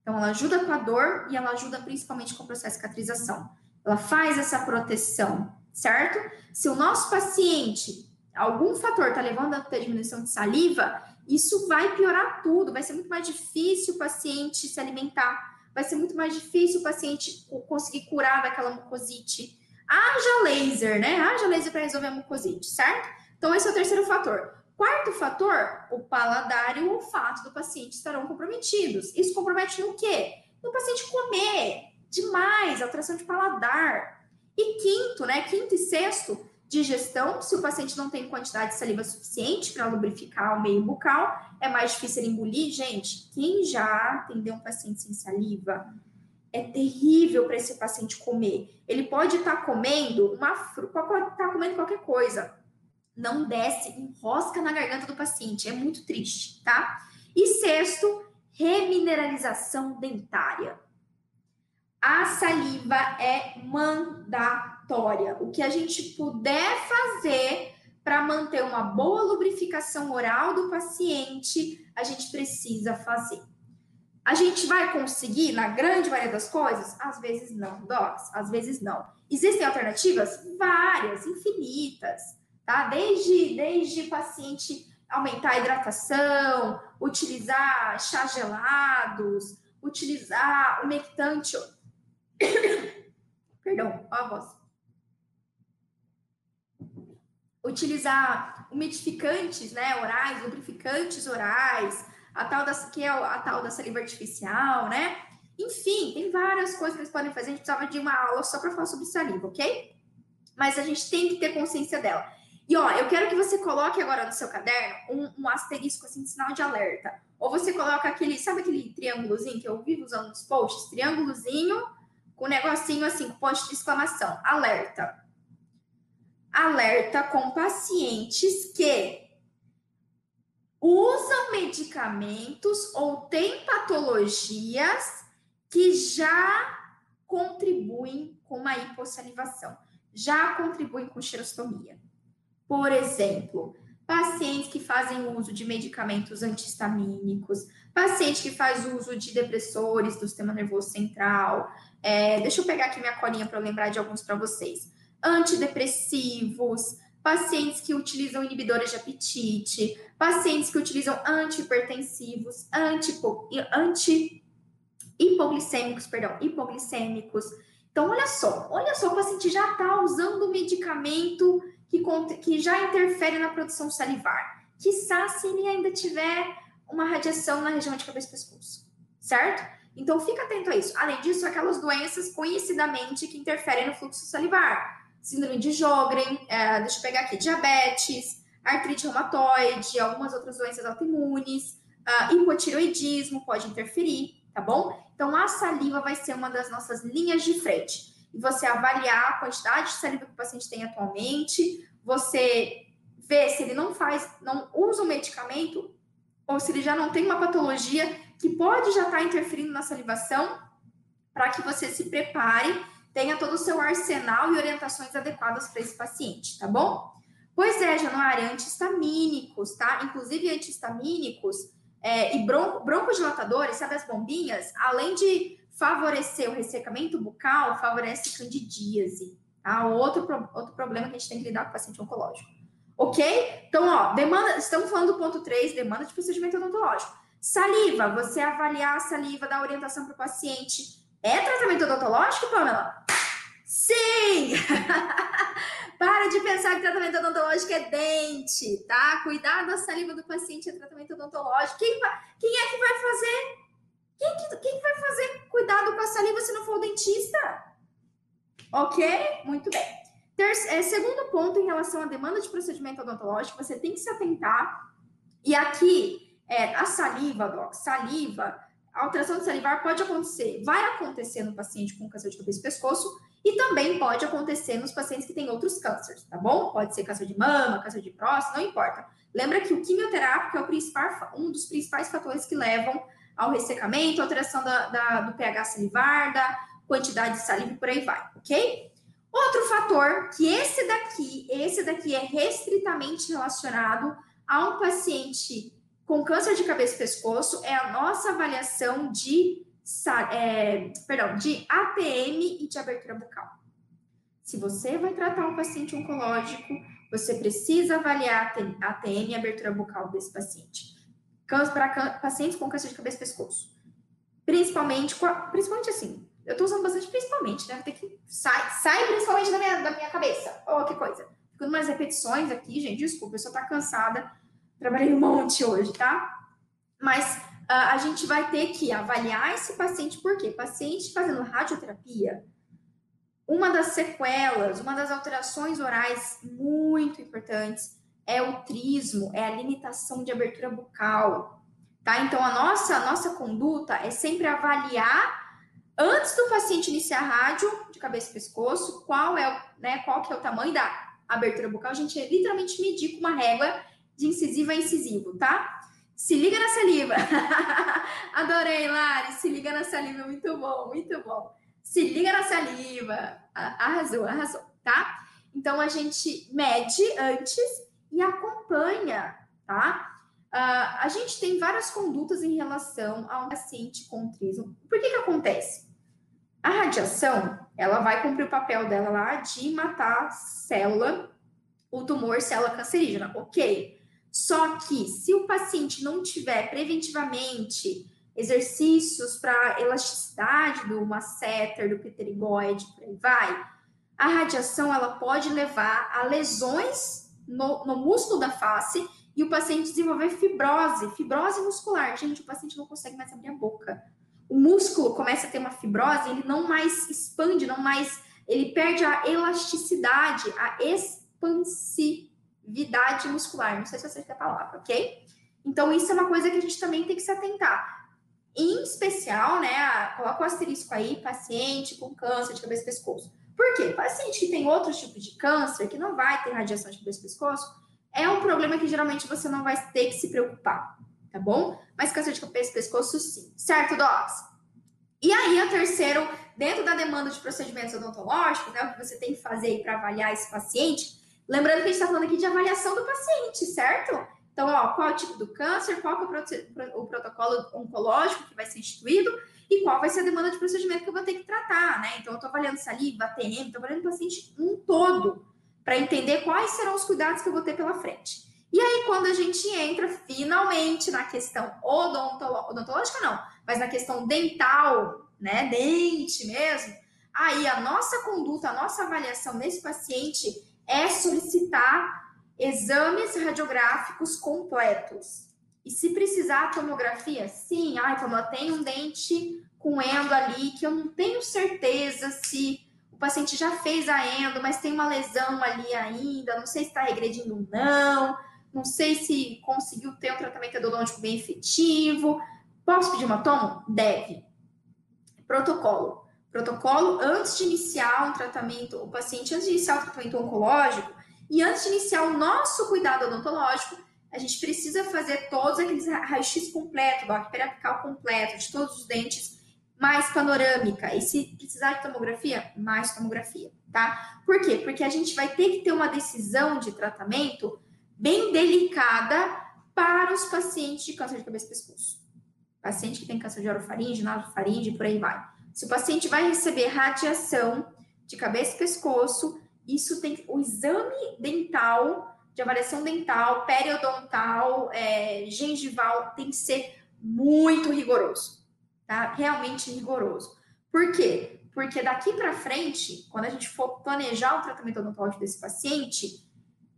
Então, ela ajuda com a dor e ela ajuda principalmente com o processo de cicatrização. Ela faz essa proteção, certo? Se o nosso paciente, algum fator está levando a diminuição de saliva, isso vai piorar tudo, vai ser muito mais difícil o paciente se alimentar, vai ser muito mais difícil o paciente conseguir curar daquela mucosite. Haja laser, né? Haja laser para resolver a mucosite, certo? Então, esse é o terceiro fator. Quarto fator, o paladar e o olfato do paciente estarão comprometidos. Isso compromete no quê? No paciente comer demais, alteração de paladar. E quinto, né? Quinto e sexto, digestão. Se o paciente não tem quantidade de saliva suficiente para lubrificar o meio bucal, é mais difícil ele engolir. Gente, quem já atendeu um paciente sem saliva, é terrível para esse paciente comer. Ele pode estar tá comendo uma fruta, tá comendo qualquer coisa. Não desce, enrosca na garganta do paciente. É muito triste, tá? E sexto, remineralização dentária. A saliva é mandatória. O que a gente puder fazer para manter uma boa lubrificação oral do paciente, a gente precisa fazer. A gente vai conseguir na grande maioria das coisas? Às vezes não, docs, às vezes não. Existem alternativas? Várias, infinitas, tá? Desde, desde paciente aumentar a hidratação, utilizar chá gelados, utilizar umectante. [coughs] Perdão, ó a voz utilizar umidificantes, né, orais, lubrificantes orais, a tal da, que é a tal da saliva artificial, né? Enfim, tem várias coisas que eles podem fazer. A gente precisava de uma aula só para falar sobre saliva, ok? Mas a gente tem que ter consciência dela. E ó, eu quero que você coloque agora no seu caderno um, um asterisco, assim, sinal de alerta. Ou você coloca aquele, sabe aquele triângulozinho que eu vivo usando nos posts? Triângulozinho com um negocinho assim, com ponto de exclamação. Alerta alerta com pacientes que usam medicamentos ou têm patologias que já contribuem com uma hipossalivação, já contribuem com xerostomia. Por exemplo, pacientes que fazem uso de medicamentos antihistamínicos, paciente que faz uso de depressores do sistema nervoso central. É, deixa eu pegar aqui minha colinha para lembrar de alguns para vocês antidepressivos, pacientes que utilizam inibidores de apetite, pacientes que utilizam antihipertensivos, anti, anti hipoglicêmicos, perdão, hipoglicêmicos. Então, olha só, olha só, o paciente já está usando medicamento que, que já interfere na produção salivar. Quiçá se ele ainda tiver uma radiação na região de cabeça e pescoço, certo? Então, fica atento a isso. Além disso, aquelas doenças conhecidamente que interferem no fluxo salivar, síndrome de Jogren, é, deixa eu pegar aqui, diabetes, artrite reumatoide, algumas outras doenças autoimunes, uh, hipotireoidismo pode interferir, tá bom? Então, a saliva vai ser uma das nossas linhas de frente. E você avaliar a quantidade de saliva que o paciente tem atualmente, você ver se ele não faz, não usa o medicamento, ou se ele já não tem uma patologia que pode já estar tá interferindo na salivação, para que você se prepare tenha todo o seu arsenal e orientações adequadas para esse paciente, tá bom? Pois é, Januária, antihistamínicos, tá? Inclusive antihistamínicos é, e bron broncodilatadores, sabe as bombinhas? Além de favorecer o ressecamento bucal, favorece candidíase, tá? Outro, outro problema que a gente tem que lidar com o paciente oncológico. Ok? Então, ó, demanda, estamos falando do ponto 3, demanda de procedimento odontológico. Saliva, você avaliar a saliva, dar orientação para o paciente, é tratamento odontológico, Pamela? Sim! [laughs] Para de pensar que tratamento odontológico é dente, tá? Cuidar da saliva do paciente é tratamento odontológico. Quem, quem é que vai fazer? Quem, que, quem vai fazer cuidado com a saliva se não for o dentista? Ok? Muito bem. Terceiro, é, segundo ponto, em relação à demanda de procedimento odontológico, você tem que se atentar. E aqui, é, a saliva, Doc, saliva, a alteração de salivar pode acontecer, vai acontecer no paciente com câncer de cabeça e pescoço, e também pode acontecer nos pacientes que têm outros cânceres, tá bom? Pode ser câncer de mama, câncer de próstata, não importa. Lembra que o quimioterápico é um dos principais fatores que levam ao ressecamento, alteração da, da, do pH salivar, da quantidade de saliva e por aí vai, ok? Outro fator, que esse daqui, esse daqui é restritamente relacionado a um paciente com câncer de cabeça e pescoço, é a nossa avaliação de é, perdão, de ATM e de abertura bucal. Se você vai tratar um paciente oncológico, você precisa avaliar a ATM e abertura bucal desse paciente. Para pacientes com câncer de cabeça e pescoço. Principalmente, principalmente assim, eu estou usando bastante principalmente, né? Tem que sai, sai principalmente da minha, da minha cabeça. Oh, que coisa. Ficando mais repetições aqui, gente, desculpa, eu só tá cansada. Trabalhei um monte hoje, tá? Mas uh, a gente vai ter que avaliar esse paciente, porque paciente fazendo radioterapia, uma das sequelas, uma das alterações orais muito importantes é o trismo, é a limitação de abertura bucal, tá? Então a nossa a nossa conduta é sempre avaliar antes do paciente iniciar rádio de cabeça e pescoço, qual é, né, qual que é o tamanho da abertura bucal, a gente literalmente medir com uma régua de incisivo a incisivo, tá? Se liga na saliva. [laughs] Adorei, Lari. Se liga na saliva, muito bom, muito bom. Se liga na saliva. Arrasou, arrasou, tá? Então a gente mede antes e acompanha, tá? Uh, a gente tem várias condutas em relação a um paciente com trismo. Por que que acontece? A radiação, ela vai cumprir o papel dela lá de matar célula, o tumor, célula cancerígena, ok? Só que se o paciente não tiver preventivamente exercícios para elasticidade do masseter, do pterigoide, por aí vai, a radiação ela pode levar a lesões no, no músculo da face e o paciente desenvolver fibrose, fibrose muscular. Gente, o paciente não consegue mais abrir a boca. O músculo começa a ter uma fibrose, ele não mais expande, não mais, ele perde a elasticidade, a expansividade atividade muscular. Não sei se você tem a palavra, ok? Então, isso é uma coisa que a gente também tem que se atentar. Em especial, né? Coloca o asterisco aí, paciente com câncer de cabeça e pescoço. Por quê? Paciente que tem outros tipos de câncer, que não vai ter radiação de cabeça e pescoço, é um problema que geralmente você não vai ter que se preocupar, tá bom? Mas câncer de cabeça e pescoço, sim. Certo, Docs? E aí, o terceiro, dentro da demanda de procedimentos odontológicos, né, o que você tem que fazer para avaliar esse paciente, Lembrando que a gente está falando aqui de avaliação do paciente, certo? Então, ó, qual é o tipo do câncer, qual é o protocolo oncológico que vai ser instituído e qual vai ser a demanda de procedimento que eu vou ter que tratar, né? Então, eu estou avaliando saliva, ATM, estou avaliando o paciente um todo para entender quais serão os cuidados que eu vou ter pela frente. E aí, quando a gente entra finalmente na questão odontológica, não, mas na questão dental, né, dente mesmo, aí a nossa conduta, a nossa avaliação nesse paciente é solicitar exames radiográficos completos. E se precisar tomografia, sim, ai, como eu tenho um dente com endo ali que eu não tenho certeza se o paciente já fez a endo, mas tem uma lesão ali ainda, não sei se está regredindo ou não, não sei se conseguiu ter um tratamento endodôntico bem efetivo. Posso pedir uma tomo? Deve. Protocolo protocolo antes de iniciar um tratamento, o paciente antes de iniciar o tratamento oncológico e antes de iniciar o nosso cuidado odontológico, a gente precisa fazer todos aqueles raio-x completo, doc periapical completo, de todos os dentes, mais panorâmica. E se precisar de tomografia, mais tomografia, tá? Por quê? Porque a gente vai ter que ter uma decisão de tratamento bem delicada para os pacientes de câncer de cabeça e pescoço. Paciente que tem câncer de orofaringe, nasofaringe, por aí vai. Se o paciente vai receber radiação de cabeça e pescoço, isso tem o exame dental, de avaliação dental, periodontal, é, gengival, tem que ser muito rigoroso, tá? Realmente rigoroso. Por quê? porque daqui para frente, quando a gente for planejar o tratamento odontológico desse paciente,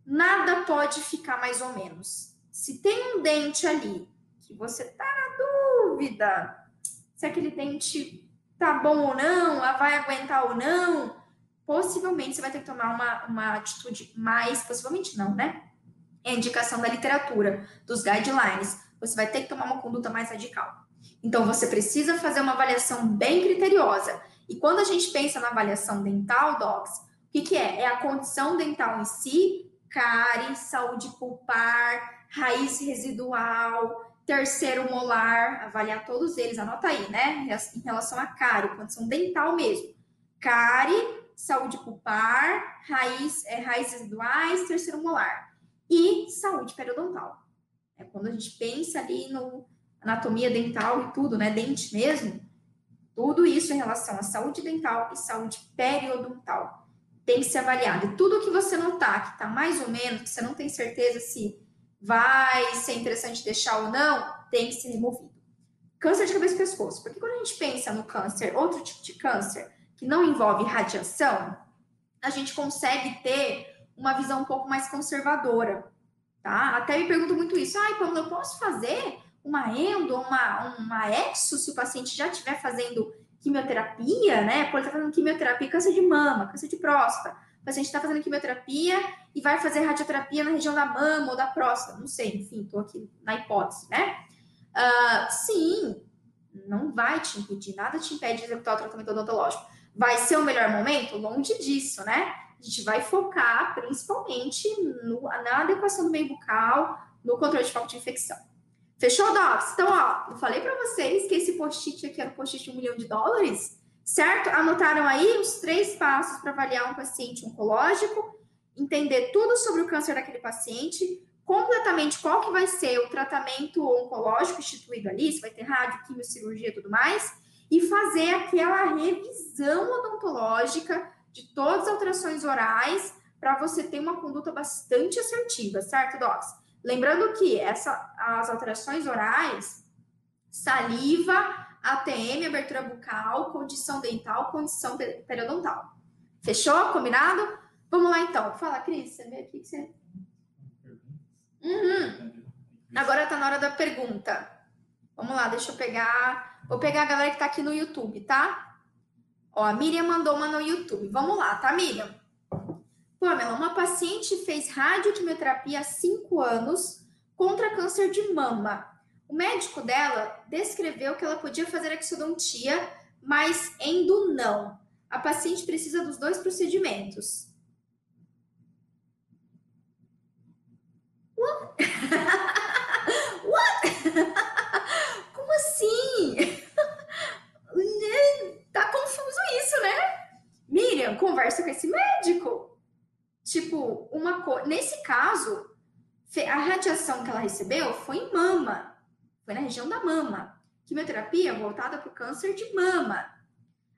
nada pode ficar mais ou menos. Se tem um dente ali que você tá na dúvida se aquele dente tá bom ou não, vai aguentar ou não, possivelmente você vai ter que tomar uma, uma atitude mais, possivelmente não, né? É a indicação da literatura, dos guidelines. Você vai ter que tomar uma conduta mais radical. Então, você precisa fazer uma avaliação bem criteriosa. E quando a gente pensa na avaliação dental, docs, o que, que é? É a condição dental em si, cárie, saúde pulpar, raiz residual, terceiro molar, avaliar todos eles, anota aí, né? Em relação a cárie, condição dental mesmo. Cárie, saúde pulpar, raiz, é, raízes residuais, terceiro molar. E saúde periodontal. É quando a gente pensa ali no anatomia dental e tudo, né? Dente mesmo. Tudo isso em relação à saúde dental e saúde periodontal tem que ser avaliado. E tudo que você notar que está mais ou menos, que você não tem certeza se vai ser interessante deixar ou não, tem que ser removido. Câncer de cabeça e pescoço. Porque quando a gente pensa no câncer, outro tipo de câncer, que não envolve radiação, a gente consegue ter uma visão um pouco mais conservadora, tá? Até me pergunto muito isso. Ai, Pamela, eu posso fazer uma endo, uma, uma exo, se o paciente já estiver fazendo quimioterapia, né? Pode estar fazendo quimioterapia, câncer de mama, câncer de próstata o paciente está fazendo quimioterapia e vai fazer radioterapia na região da mama ou da próstata, não sei, enfim, estou aqui na hipótese, né? Uh, sim, não vai te impedir, nada te impede de executar o tratamento odontológico. Vai ser o melhor momento? Longe disso, né? A gente vai focar principalmente no, na adequação do meio bucal, no controle de foco de infecção. Fechou, Docs? Então, ó, eu falei para vocês que esse post-it aqui era um post-it de um milhão de dólares certo? Anotaram aí os três passos para avaliar um paciente oncológico, entender tudo sobre o câncer daquele paciente, completamente qual que vai ser o tratamento oncológico instituído ali, se vai ter rádio, quimio, cirurgia e tudo mais, e fazer aquela revisão odontológica de todas as alterações orais para você ter uma conduta bastante assertiva, certo, Docs? Lembrando que essa, as alterações orais, saliva, ATM, abertura bucal, condição dental, condição periodontal. Fechou? Combinado? Vamos lá então. Fala, Cris, você aqui que você. Uhum. Agora tá na hora da pergunta. Vamos lá, deixa eu pegar. Vou pegar a galera que tá aqui no YouTube, tá? Ó, a Miriam mandou uma no YouTube. Vamos lá, tá, Miriam? Pamela, uma paciente fez radioquimioterapia há 5 anos contra câncer de mama o médico dela descreveu que ela podia fazer exodontia, mas endo não. A paciente precisa dos dois procedimentos. What? [laughs] What? [laughs] Como assim? [laughs] tá confuso isso, né? Miriam, conversa com esse médico. Tipo, uma coisa. Nesse caso, a radiação que ela recebeu foi em mama. Foi na região da mama. Quimioterapia voltada para o câncer de mama.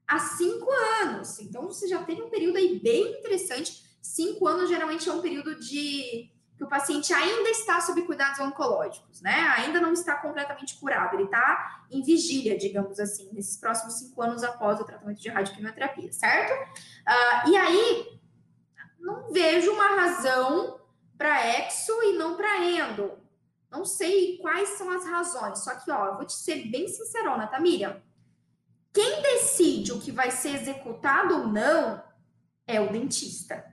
Há cinco anos. Então, você já teve um período aí bem interessante. Cinco anos geralmente é um período de que o paciente ainda está sob cuidados oncológicos, né? Ainda não está completamente curado, ele está em vigília, digamos assim, nesses próximos cinco anos após o tratamento de radioquimioterapia, certo? Uh, e aí, não vejo uma razão para exo e não para endo. Não sei quais são as razões, só que, ó, eu vou te ser bem sincerona, tá, Miriam? Quem decide o que vai ser executado ou não é o dentista.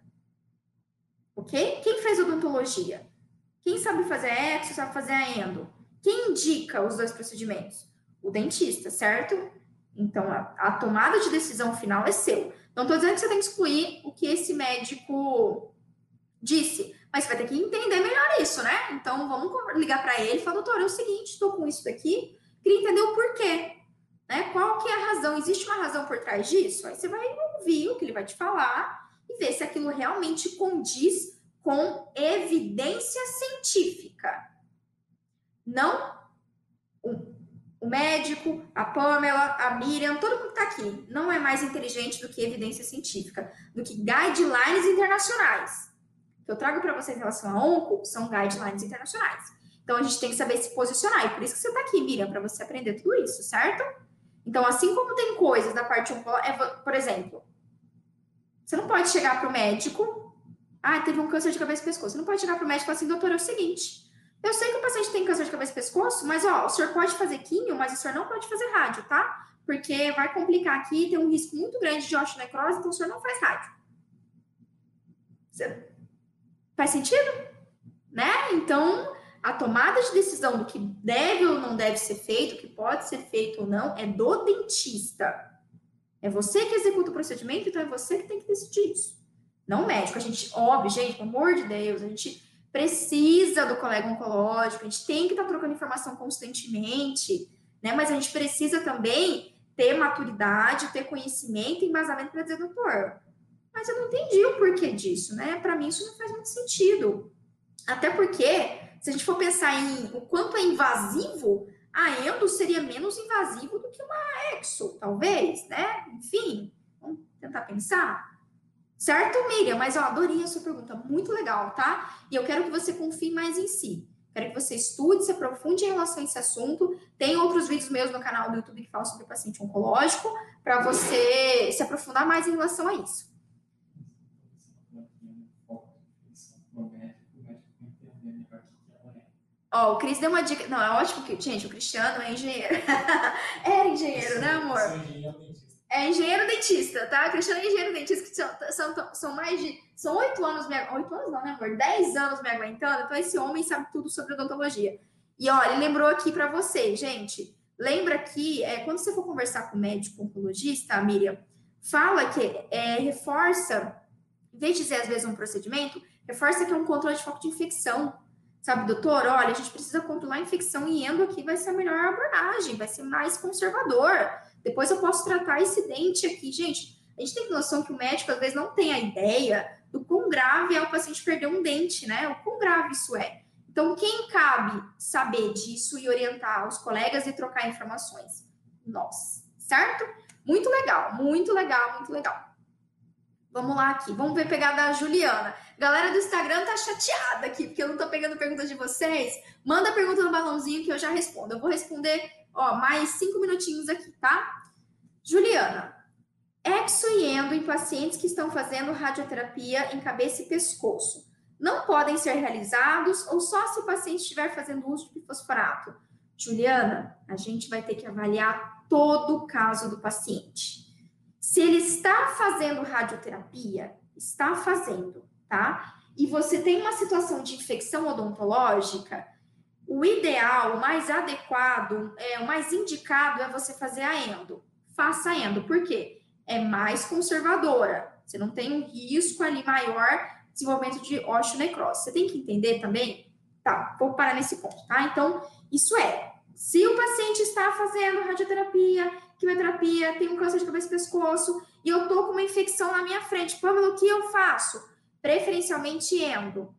Ok? Quem fez odontologia? Quem sabe fazer exo, sabe fazer a endo? Quem indica os dois procedimentos? O dentista, certo? Então, a, a tomada de decisão final é seu. Não estou dizendo que você tem que excluir o que esse médico disse, mas você vai ter que entender melhor isso, né? Então vamos ligar para ele e falar, doutor, é o seguinte, estou com isso daqui, queria entender o porquê. Né? Qual que é a razão? Existe uma razão por trás disso? Aí você vai ouvir o que ele vai te falar e ver se aquilo realmente condiz com evidência científica. Não o, o médico, a Pamela, a Miriam, todo mundo que está aqui, não é mais inteligente do que evidência científica, do que guidelines internacionais que eu trago para vocês em relação a onco são guidelines internacionais. Então a gente tem que saber se posicionar. E por isso que você está aqui, Miriam, para você aprender tudo isso, certo? Então, assim como tem coisas da parte oncológica, é, por exemplo, você não pode chegar para o médico, ah, teve um câncer de cabeça e pescoço. Você não pode chegar para o médico e falar assim, doutor, é o seguinte, eu sei que o paciente tem câncer de cabeça e pescoço, mas ó, o senhor pode fazer químio, mas o senhor não pode fazer rádio, tá? Porque vai complicar aqui, tem um risco muito grande de osteonecrose, então o senhor não faz rádio. Você... Faz sentido? Né? Então, a tomada de decisão do que deve ou não deve ser feito, o que pode ser feito ou não, é do dentista. É você que executa o procedimento, então é você que tem que decidir isso. Não o médico. A gente, óbvio, gente, pelo amor de Deus, a gente precisa do colega oncológico, a gente tem que estar tá trocando informação constantemente, né? Mas a gente precisa também ter maturidade, ter conhecimento e embasamento para dizer, doutor, mas eu não entendi o porquê disso, né? Para mim isso não faz muito sentido. Até porque, se a gente for pensar em o quanto é invasivo, a endo seria menos invasivo do que uma exo, talvez, né? Enfim, vamos tentar pensar. Certo, Miriam? Mas eu adorei a sua pergunta, muito legal, tá? E eu quero que você confie mais em si. Quero que você estude, se aprofunde em relação a esse assunto. Tem outros vídeos meus no canal do YouTube que falam sobre paciente oncológico, para você se aprofundar mais em relação a isso. Ó, o Cris deu uma dica. Não, é ótimo que, gente, o Cristiano é engenheiro. [laughs] Era engenheiro, né, amor? É engenheiro dentista, tá? Cristiano é engenheiro dentista, que são, são, são mais de. São oito anos, me, oito anos não, né, amor? Dez anos me aguentando. Então, esse homem sabe tudo sobre odontologia. E olha, ele lembrou aqui para você, gente. Lembra que é, quando você for conversar com o médico oncologista, Miriam, fala que é, reforça, em vez de dizer às vezes um procedimento, reforça que é um controle de foco de infecção. Sabe, doutor, olha, a gente precisa controlar a infecção e endo aqui vai ser a melhor abordagem, vai ser mais conservador. Depois eu posso tratar esse dente aqui. Gente, a gente tem noção que o médico às vezes não tem a ideia do quão grave é o paciente perder um dente, né? O quão grave isso é. Então, quem cabe saber disso e orientar os colegas e trocar informações? Nós, certo? Muito legal, muito legal, muito legal. Vamos lá aqui, vamos ver pegar da Juliana. Galera do Instagram tá chateada aqui, porque eu não tô pegando perguntas de vocês. Manda pergunta no balãozinho que eu já respondo. Eu vou responder, ó, mais cinco minutinhos aqui, tá? Juliana, exo e endo em pacientes que estão fazendo radioterapia em cabeça e pescoço. Não podem ser realizados ou só se o paciente estiver fazendo uso de fosforato? Juliana, a gente vai ter que avaliar todo o caso do paciente. Se ele está fazendo radioterapia, está fazendo, tá? E você tem uma situação de infecção odontológica, o ideal, o mais adequado, é, o mais indicado é você fazer a endo. Faça a endo, por quê? É mais conservadora. Você não tem um risco ali maior de desenvolvimento de osteonecrose. Você tem que entender também. Tá, vou parar nesse ponto, tá? Então, isso é. Se o paciente está fazendo radioterapia, quimioterapia, tem um câncer de cabeça e pescoço, e eu tô com uma infecção na minha frente. Pamela, o que eu faço? Preferencialmente endo.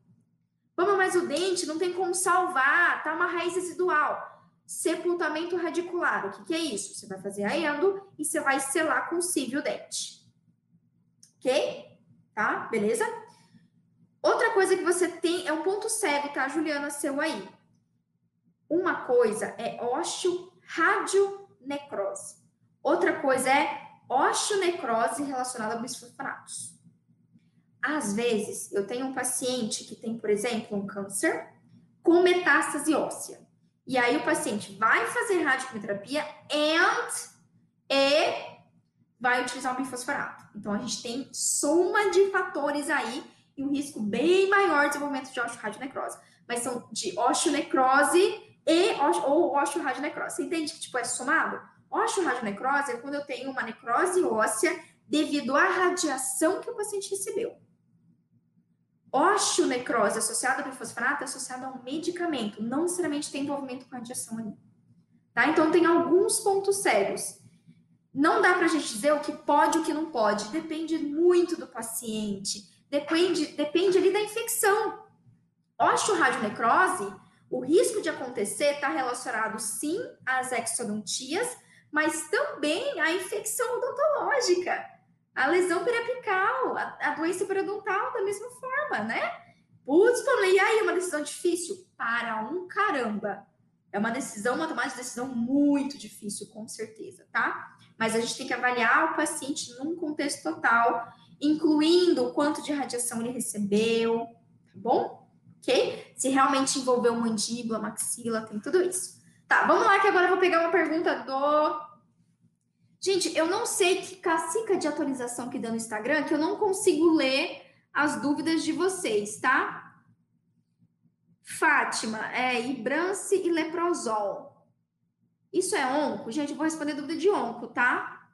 Pamela, mas o dente não tem como salvar, tá uma raiz residual. Sepultamento radicular, o que, que é isso? Você vai fazer a endo e você vai selar com cível o dente. Ok? Tá? Beleza? Outra coisa que você tem é um ponto cego, tá, Juliana, seu aí. Uma coisa é ósseo radionecrose. Outra coisa é osteonecrose relacionada a bisfosfonatos. Às vezes, eu tenho um paciente que tem, por exemplo, um câncer com metástase óssea. E aí o paciente vai fazer radioterapia and e vai utilizar um bifosfonato. Então a gente tem soma de fatores aí e um risco bem maior de desenvolvimento de osteoradionecrose. Mas são de osteonecrose e ou osteoradionecrose. Você entende que tipo é somado? Osteoradionecrose é quando eu tenho uma necrose óssea devido à radiação que o paciente recebeu. Osteonecrose associada ao bifosfonato é associada a um medicamento, não necessariamente tem envolvimento com radiação ali. Tá? Então, tem alguns pontos sérios. Não dá para a gente dizer o que pode e o que não pode. Depende muito do paciente. Depende, depende ali da infecção. Osteoradionecrose, o risco de acontecer está relacionado sim às exodontias, mas também a infecção odontológica, a lesão periapical, a, a doença periodontal da mesma forma, né? Putz, falei, e aí, uma decisão difícil? Para um caramba. É uma decisão, uma tomada de decisão muito difícil, com certeza, tá? Mas a gente tem que avaliar o paciente num contexto total, incluindo o quanto de radiação ele recebeu, tá bom? Ok? Se realmente envolveu mandíbula, maxila, tem tudo isso. Tá, vamos lá que agora eu vou pegar uma pergunta do. Gente, eu não sei que cacica de atualização que deu no Instagram que eu não consigo ler as dúvidas de vocês, tá? Fátima, é Ibrance e Leprozol. Isso é onco? Gente, eu vou responder dúvida de onco, tá?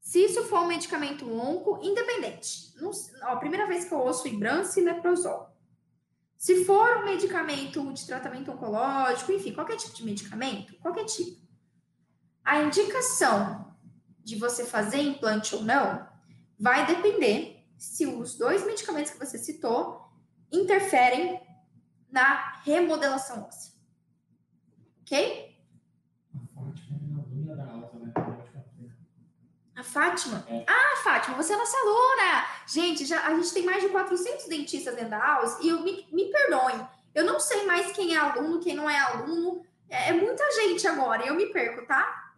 Se isso for um medicamento onco, independente. Não, ó, primeira vez que eu ouço Ibrance e Leprozol. Se for um medicamento de tratamento oncológico, enfim, qualquer tipo de medicamento, qualquer tipo. A indicação de você fazer implante ou não vai depender se os dois medicamentos que você citou interferem na remodelação óssea. Ok? A Fátima? É. Ah, Fátima, você é nossa aluna! Gente, já, a gente tem mais de 400 dentistas dentro da House e eu, me, me perdoem, eu não sei mais quem é aluno, quem não é aluno. É, é muita gente agora, eu me perco, tá?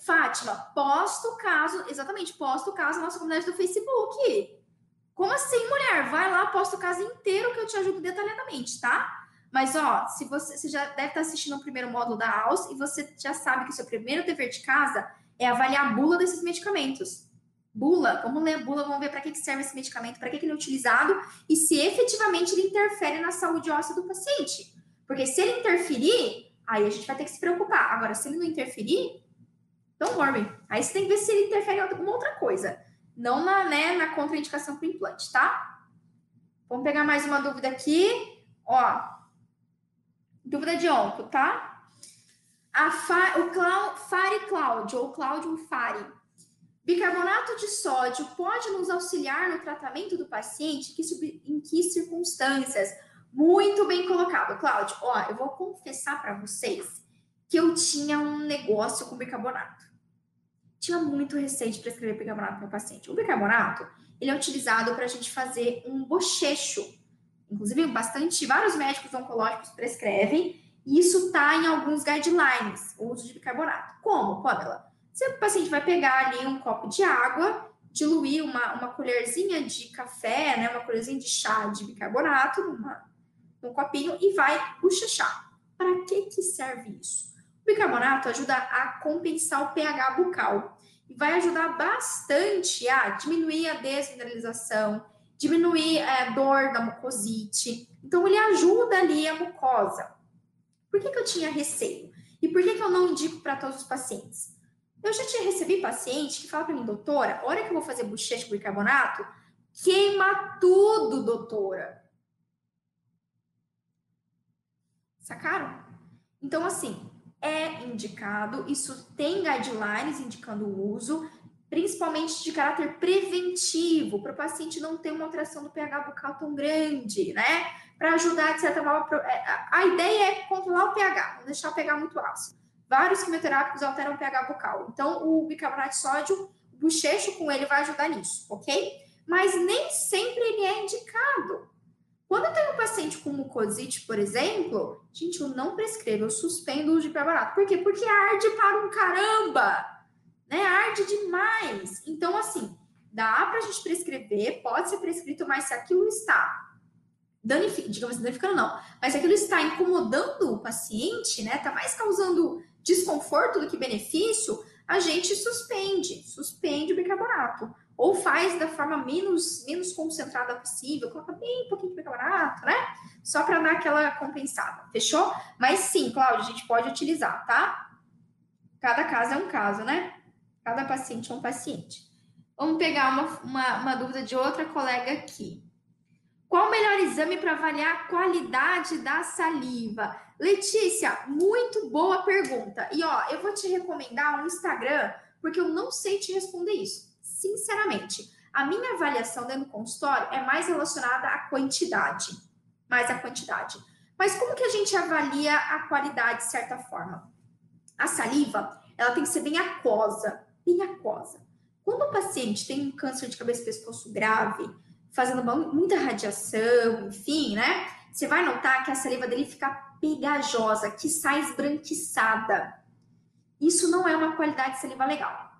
Fátima, posta o caso, exatamente, posta o caso na nossa comunidade do Facebook. Como assim, mulher? Vai lá, posta o caso inteiro que eu te ajudo detalhadamente, tá? Mas, ó, se você, você já deve estar assistindo o primeiro módulo da AUS e você já sabe que o seu primeiro dever de casa é avaliar a bula desses medicamentos. Bula, vamos ler a bula, vamos ver para que, que serve esse medicamento, para que, que ele é utilizado e se efetivamente ele interfere na saúde óssea do paciente. Porque se ele interferir, aí a gente vai ter que se preocupar. Agora, se ele não interferir, don't worry. Aí você tem que ver se ele interfere em alguma outra coisa não na, né, na contraindicação para implante, tá? Vamos pegar mais uma dúvida aqui. Ó, dúvida de onco, tá? A fa, o Fari Cláudio, ou Cláudio Fari. Bicarbonato de sódio pode nos auxiliar no tratamento do paciente? Que, em que circunstâncias? Muito bem colocado, Cláudio. Ó, eu vou confessar para vocês que eu tinha um negócio com bicarbonato tinha muito receio de prescrever bicarbonato para o paciente. O bicarbonato, ele é utilizado para a gente fazer um bochecho. Inclusive, bastante, vários médicos oncológicos prescrevem, isso está em alguns guidelines, o uso de bicarbonato. Como, Pamela? Se o paciente vai pegar ali um copo de água, diluir uma, uma colherzinha de café, né, uma colherzinha de chá de bicarbonato numa, num copinho e vai bochechar. Para que, que serve isso? bicarbonato ajuda a compensar o pH bucal e vai ajudar bastante a diminuir a desmineralização, diminuir é, a dor da mucosite. Então, ele ajuda ali a mucosa. Por que, que eu tinha receio? E por que, que eu não indico para todos os pacientes? Eu já tinha recebido paciente que fala para mim, doutora, a hora que eu vou fazer bochecha com bicarbonato, queima tudo, doutora. Sacaram? Então, assim, é indicado, isso tem guidelines indicando o uso, principalmente de caráter preventivo, para o paciente não ter uma alteração do pH bucal tão grande, né? Para ajudar, forma, é, a ideia é controlar o pH, não deixar pH muito ácido. Vários quimioterápicos alteram o pH bucal, então o bicarbonato de sódio, o bochecho com ele vai ajudar nisso, ok? Mas nem sempre ele é indicado. Quando eu tenho um paciente com mucosite, por exemplo, gente, eu não prescrevo, eu suspendo o preparato. Por quê? Porque arde para um caramba, né? Arde demais. Então, assim, dá para a gente prescrever, pode ser prescrito, mas se aquilo está danificando, digamos assim, danificando não, mas aquilo está incomodando o paciente, né? Tá mais causando desconforto do que benefício, a gente suspende, suspende o bicarbonato ou faz da forma menos, menos concentrada possível, coloca bem pouquinho de bicarbonato, né? Só para dar aquela compensada, fechou? Mas sim, Cláudia, a gente pode utilizar, tá? Cada caso é um caso, né? Cada paciente é um paciente. Vamos pegar uma, uma, uma dúvida de outra colega aqui. Qual o melhor exame para avaliar a qualidade da saliva? Letícia, muito boa pergunta. E ó, eu vou te recomendar um Instagram, porque eu não sei te responder isso sinceramente, a minha avaliação dentro do consultório é mais relacionada à quantidade, mais à quantidade. Mas como que a gente avalia a qualidade de certa forma? A saliva, ela tem que ser bem aquosa, bem aquosa. Quando o paciente tem um câncer de cabeça e pescoço grave, fazendo muita radiação, enfim, né? Você vai notar que a saliva dele fica pegajosa, que sai esbranquiçada. Isso não é uma qualidade de saliva legal.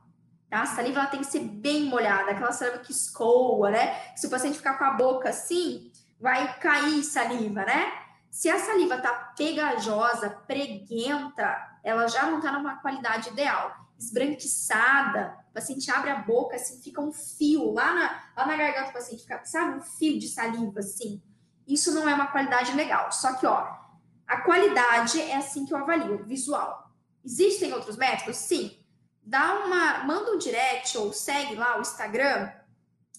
Tá? A saliva tem que ser bem molhada, aquela saliva que escoa, né? Se o paciente ficar com a boca assim, vai cair saliva, né? Se a saliva tá pegajosa, preguenta, ela já não tá numa qualidade ideal. Esbranquiçada, o paciente abre a boca, assim, fica um fio lá na, lá na garganta do paciente, fica, sabe, um fio de saliva, assim. Isso não é uma qualidade legal. Só que, ó, a qualidade é assim que eu avalio, visual. Existem outros métodos? Sim. Dá uma, manda um direct ou segue lá o Instagram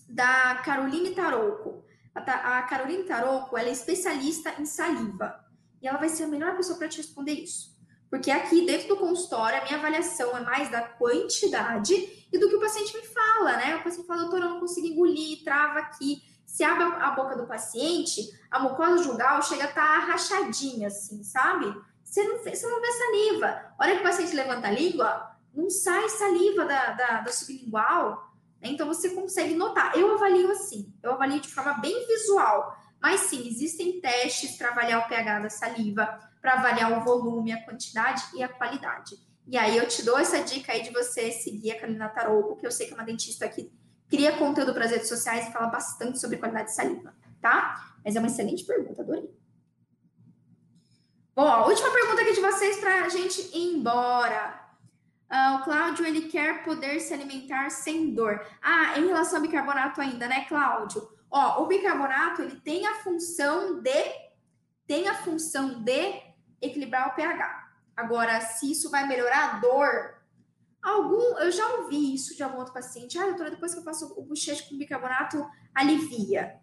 da Caroline Tarouco. A, a Caroline Tarouco, ela é especialista em saliva. E ela vai ser a melhor pessoa para te responder isso. Porque aqui dentro do consultório, a minha avaliação é mais da quantidade e do que o paciente me fala, né? O paciente fala, doutora, eu não consigo engolir, trava aqui. Se abre a boca do paciente, a mucosa jugal chega a estar tá rachadinha, assim, sabe? Você não, você não vê saliva. Olha que o paciente levanta a língua, não sai saliva da, da, da sublingual. Né? Então você consegue notar. Eu avalio assim, eu avalio de forma bem visual. Mas sim, existem testes para avaliar o pH da saliva, para avaliar o volume, a quantidade e a qualidade. E aí eu te dou essa dica aí de você seguir a Carolina Tarouco, que eu sei que é uma dentista que cria conteúdo para as redes sociais e fala bastante sobre qualidade de saliva, tá? Mas é uma excelente pergunta, adorei. Bom, a última pergunta aqui de vocês para a gente ir embora. Uh, o Cláudio, ele quer poder se alimentar sem dor. Ah, em relação ao bicarbonato ainda, né, Cláudio? Ó, o bicarbonato, ele tem a função de tem a função de equilibrar o pH. Agora, se isso vai melhorar a dor, algum, eu já ouvi isso de algum outro paciente. Ah, doutora, depois que eu faço o bochecho com bicarbonato, alivia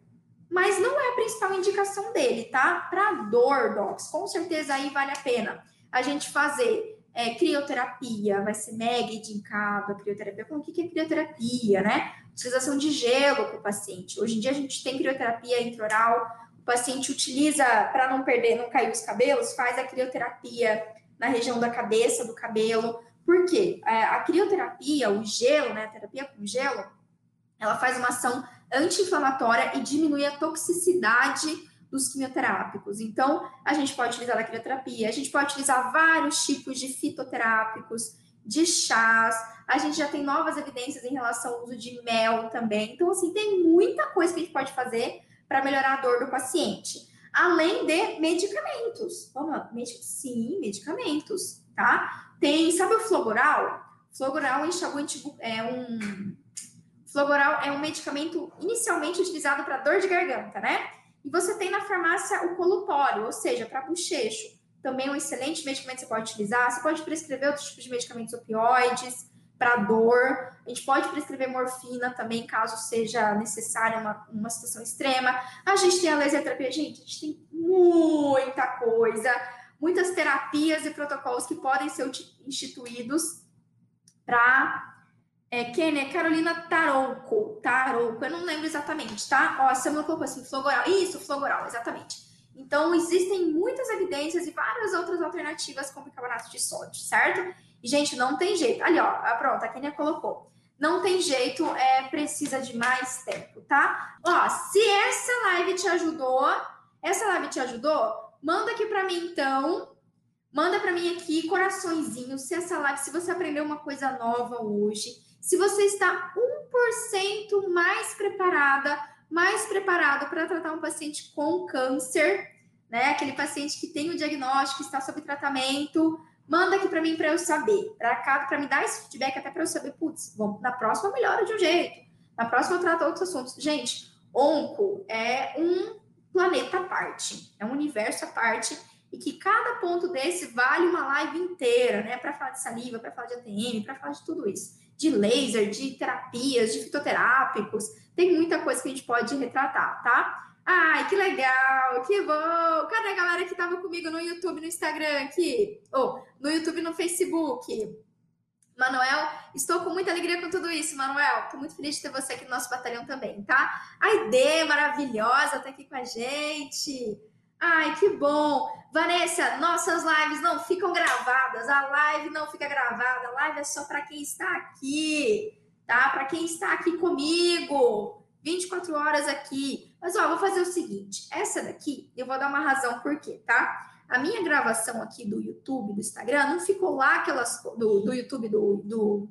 mas não é a principal indicação dele, tá? Para dor, docs, com certeza aí vale a pena a gente fazer é, crioterapia, vai ser mega indicado crioterapia. O que é crioterapia, né? Utilização de gelo para o paciente. Hoje em dia a gente tem crioterapia intraoral, paciente utiliza para não perder, não cair os cabelos, faz a crioterapia na região da cabeça, do cabelo. Por quê? É, a crioterapia, o gelo, né? A terapia com gelo, ela faz uma ação anti-inflamatória e diminui a toxicidade dos quimioterápicos. Então, a gente pode utilizar a crioterapia, a gente pode utilizar vários tipos de fitoterápicos, de chás, a gente já tem novas evidências em relação ao uso de mel também. Então, assim, tem muita coisa que a gente pode fazer para melhorar a dor do paciente. Além de medicamentos. Vamos lá, sim, medicamentos, tá? Tem, sabe o Flogoral? Flogoral é um Flogoral é um medicamento inicialmente utilizado para dor de garganta, né? E você tem na farmácia o colupório, ou seja, para bochecho. Também é um excelente medicamento que você pode utilizar. Você pode prescrever outros tipos de medicamentos opioides para dor. A gente pode prescrever morfina também, caso seja necessária uma, uma situação extrema. A gente tem a laser terapia. Gente, a gente tem muita coisa, muitas terapias e protocolos que podem ser instituídos para é, Kênia, Carolina Tarouco, Tarouco, eu não lembro exatamente, tá? Ó, a Samuel colocou assim, flogoral. Isso, flogoral, exatamente. Então, existem muitas evidências e várias outras alternativas com bicarbonato de sódio, certo? E, gente, não tem jeito. Ali, ó, ah, pronto, a Kênia colocou. Não tem jeito, é, precisa de mais tempo, tá? Ó, se essa live te ajudou, essa live te ajudou, manda aqui para mim, então, Manda para mim aqui coraçõezinhos se essa live, se você aprendeu uma coisa nova hoje, se você está 1% mais preparada, mais preparado para tratar um paciente com câncer, né? Aquele paciente que tem o diagnóstico, está sob tratamento, manda aqui para mim para eu saber, para me dar esse feedback até para eu saber, putz, vamos, na próxima melhora de um jeito, na próxima eu trato outros assuntos. Gente, onco é um planeta à parte, é um universo à parte e que cada ponto desse vale uma live inteira, né? Para falar de saliva, para falar de ATM, para falar de tudo isso de laser, de terapias, de fitoterápicos. Tem muita coisa que a gente pode retratar, tá? Ai, que legal, que bom! Cadê a galera que estava comigo no YouTube, no Instagram aqui? Ou oh, no YouTube no Facebook? Manuel, estou com muita alegria com tudo isso, Manuel. Estou muito feliz de ter você aqui no nosso batalhão também, tá? A Ide, maravilhosa, tá aqui com a gente. Ai, que bom! Vanessa, nossas lives não ficam gravadas, a live não fica gravada, a live é só para quem está aqui, tá? Para quem está aqui comigo. 24 horas aqui. Mas ó, vou fazer o seguinte: essa daqui eu vou dar uma razão por quê, tá? A minha gravação aqui do YouTube, do Instagram, não ficou lá aquelas. Do, do YouTube, do, do,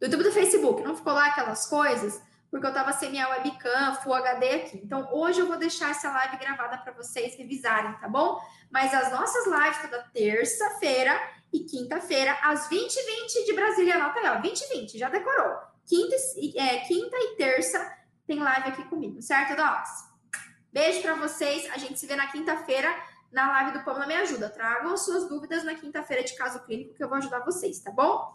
do YouTube do Facebook, não ficou lá aquelas coisas, porque eu tava sem minha webcam, Full HD aqui. Então hoje eu vou deixar essa live gravada para vocês revisarem, tá bom? Mas as nossas lives toda terça-feira e quinta-feira, às 20h20 de Brasília, anota aí, ó, 20h20, já decorou. Quinta, é, quinta e terça tem live aqui comigo, certo, Docs? Beijo para vocês, a gente se vê na quinta-feira na live do Pamela Me Ajuda. Tragam suas dúvidas na quinta-feira de caso clínico que eu vou ajudar vocês, tá bom?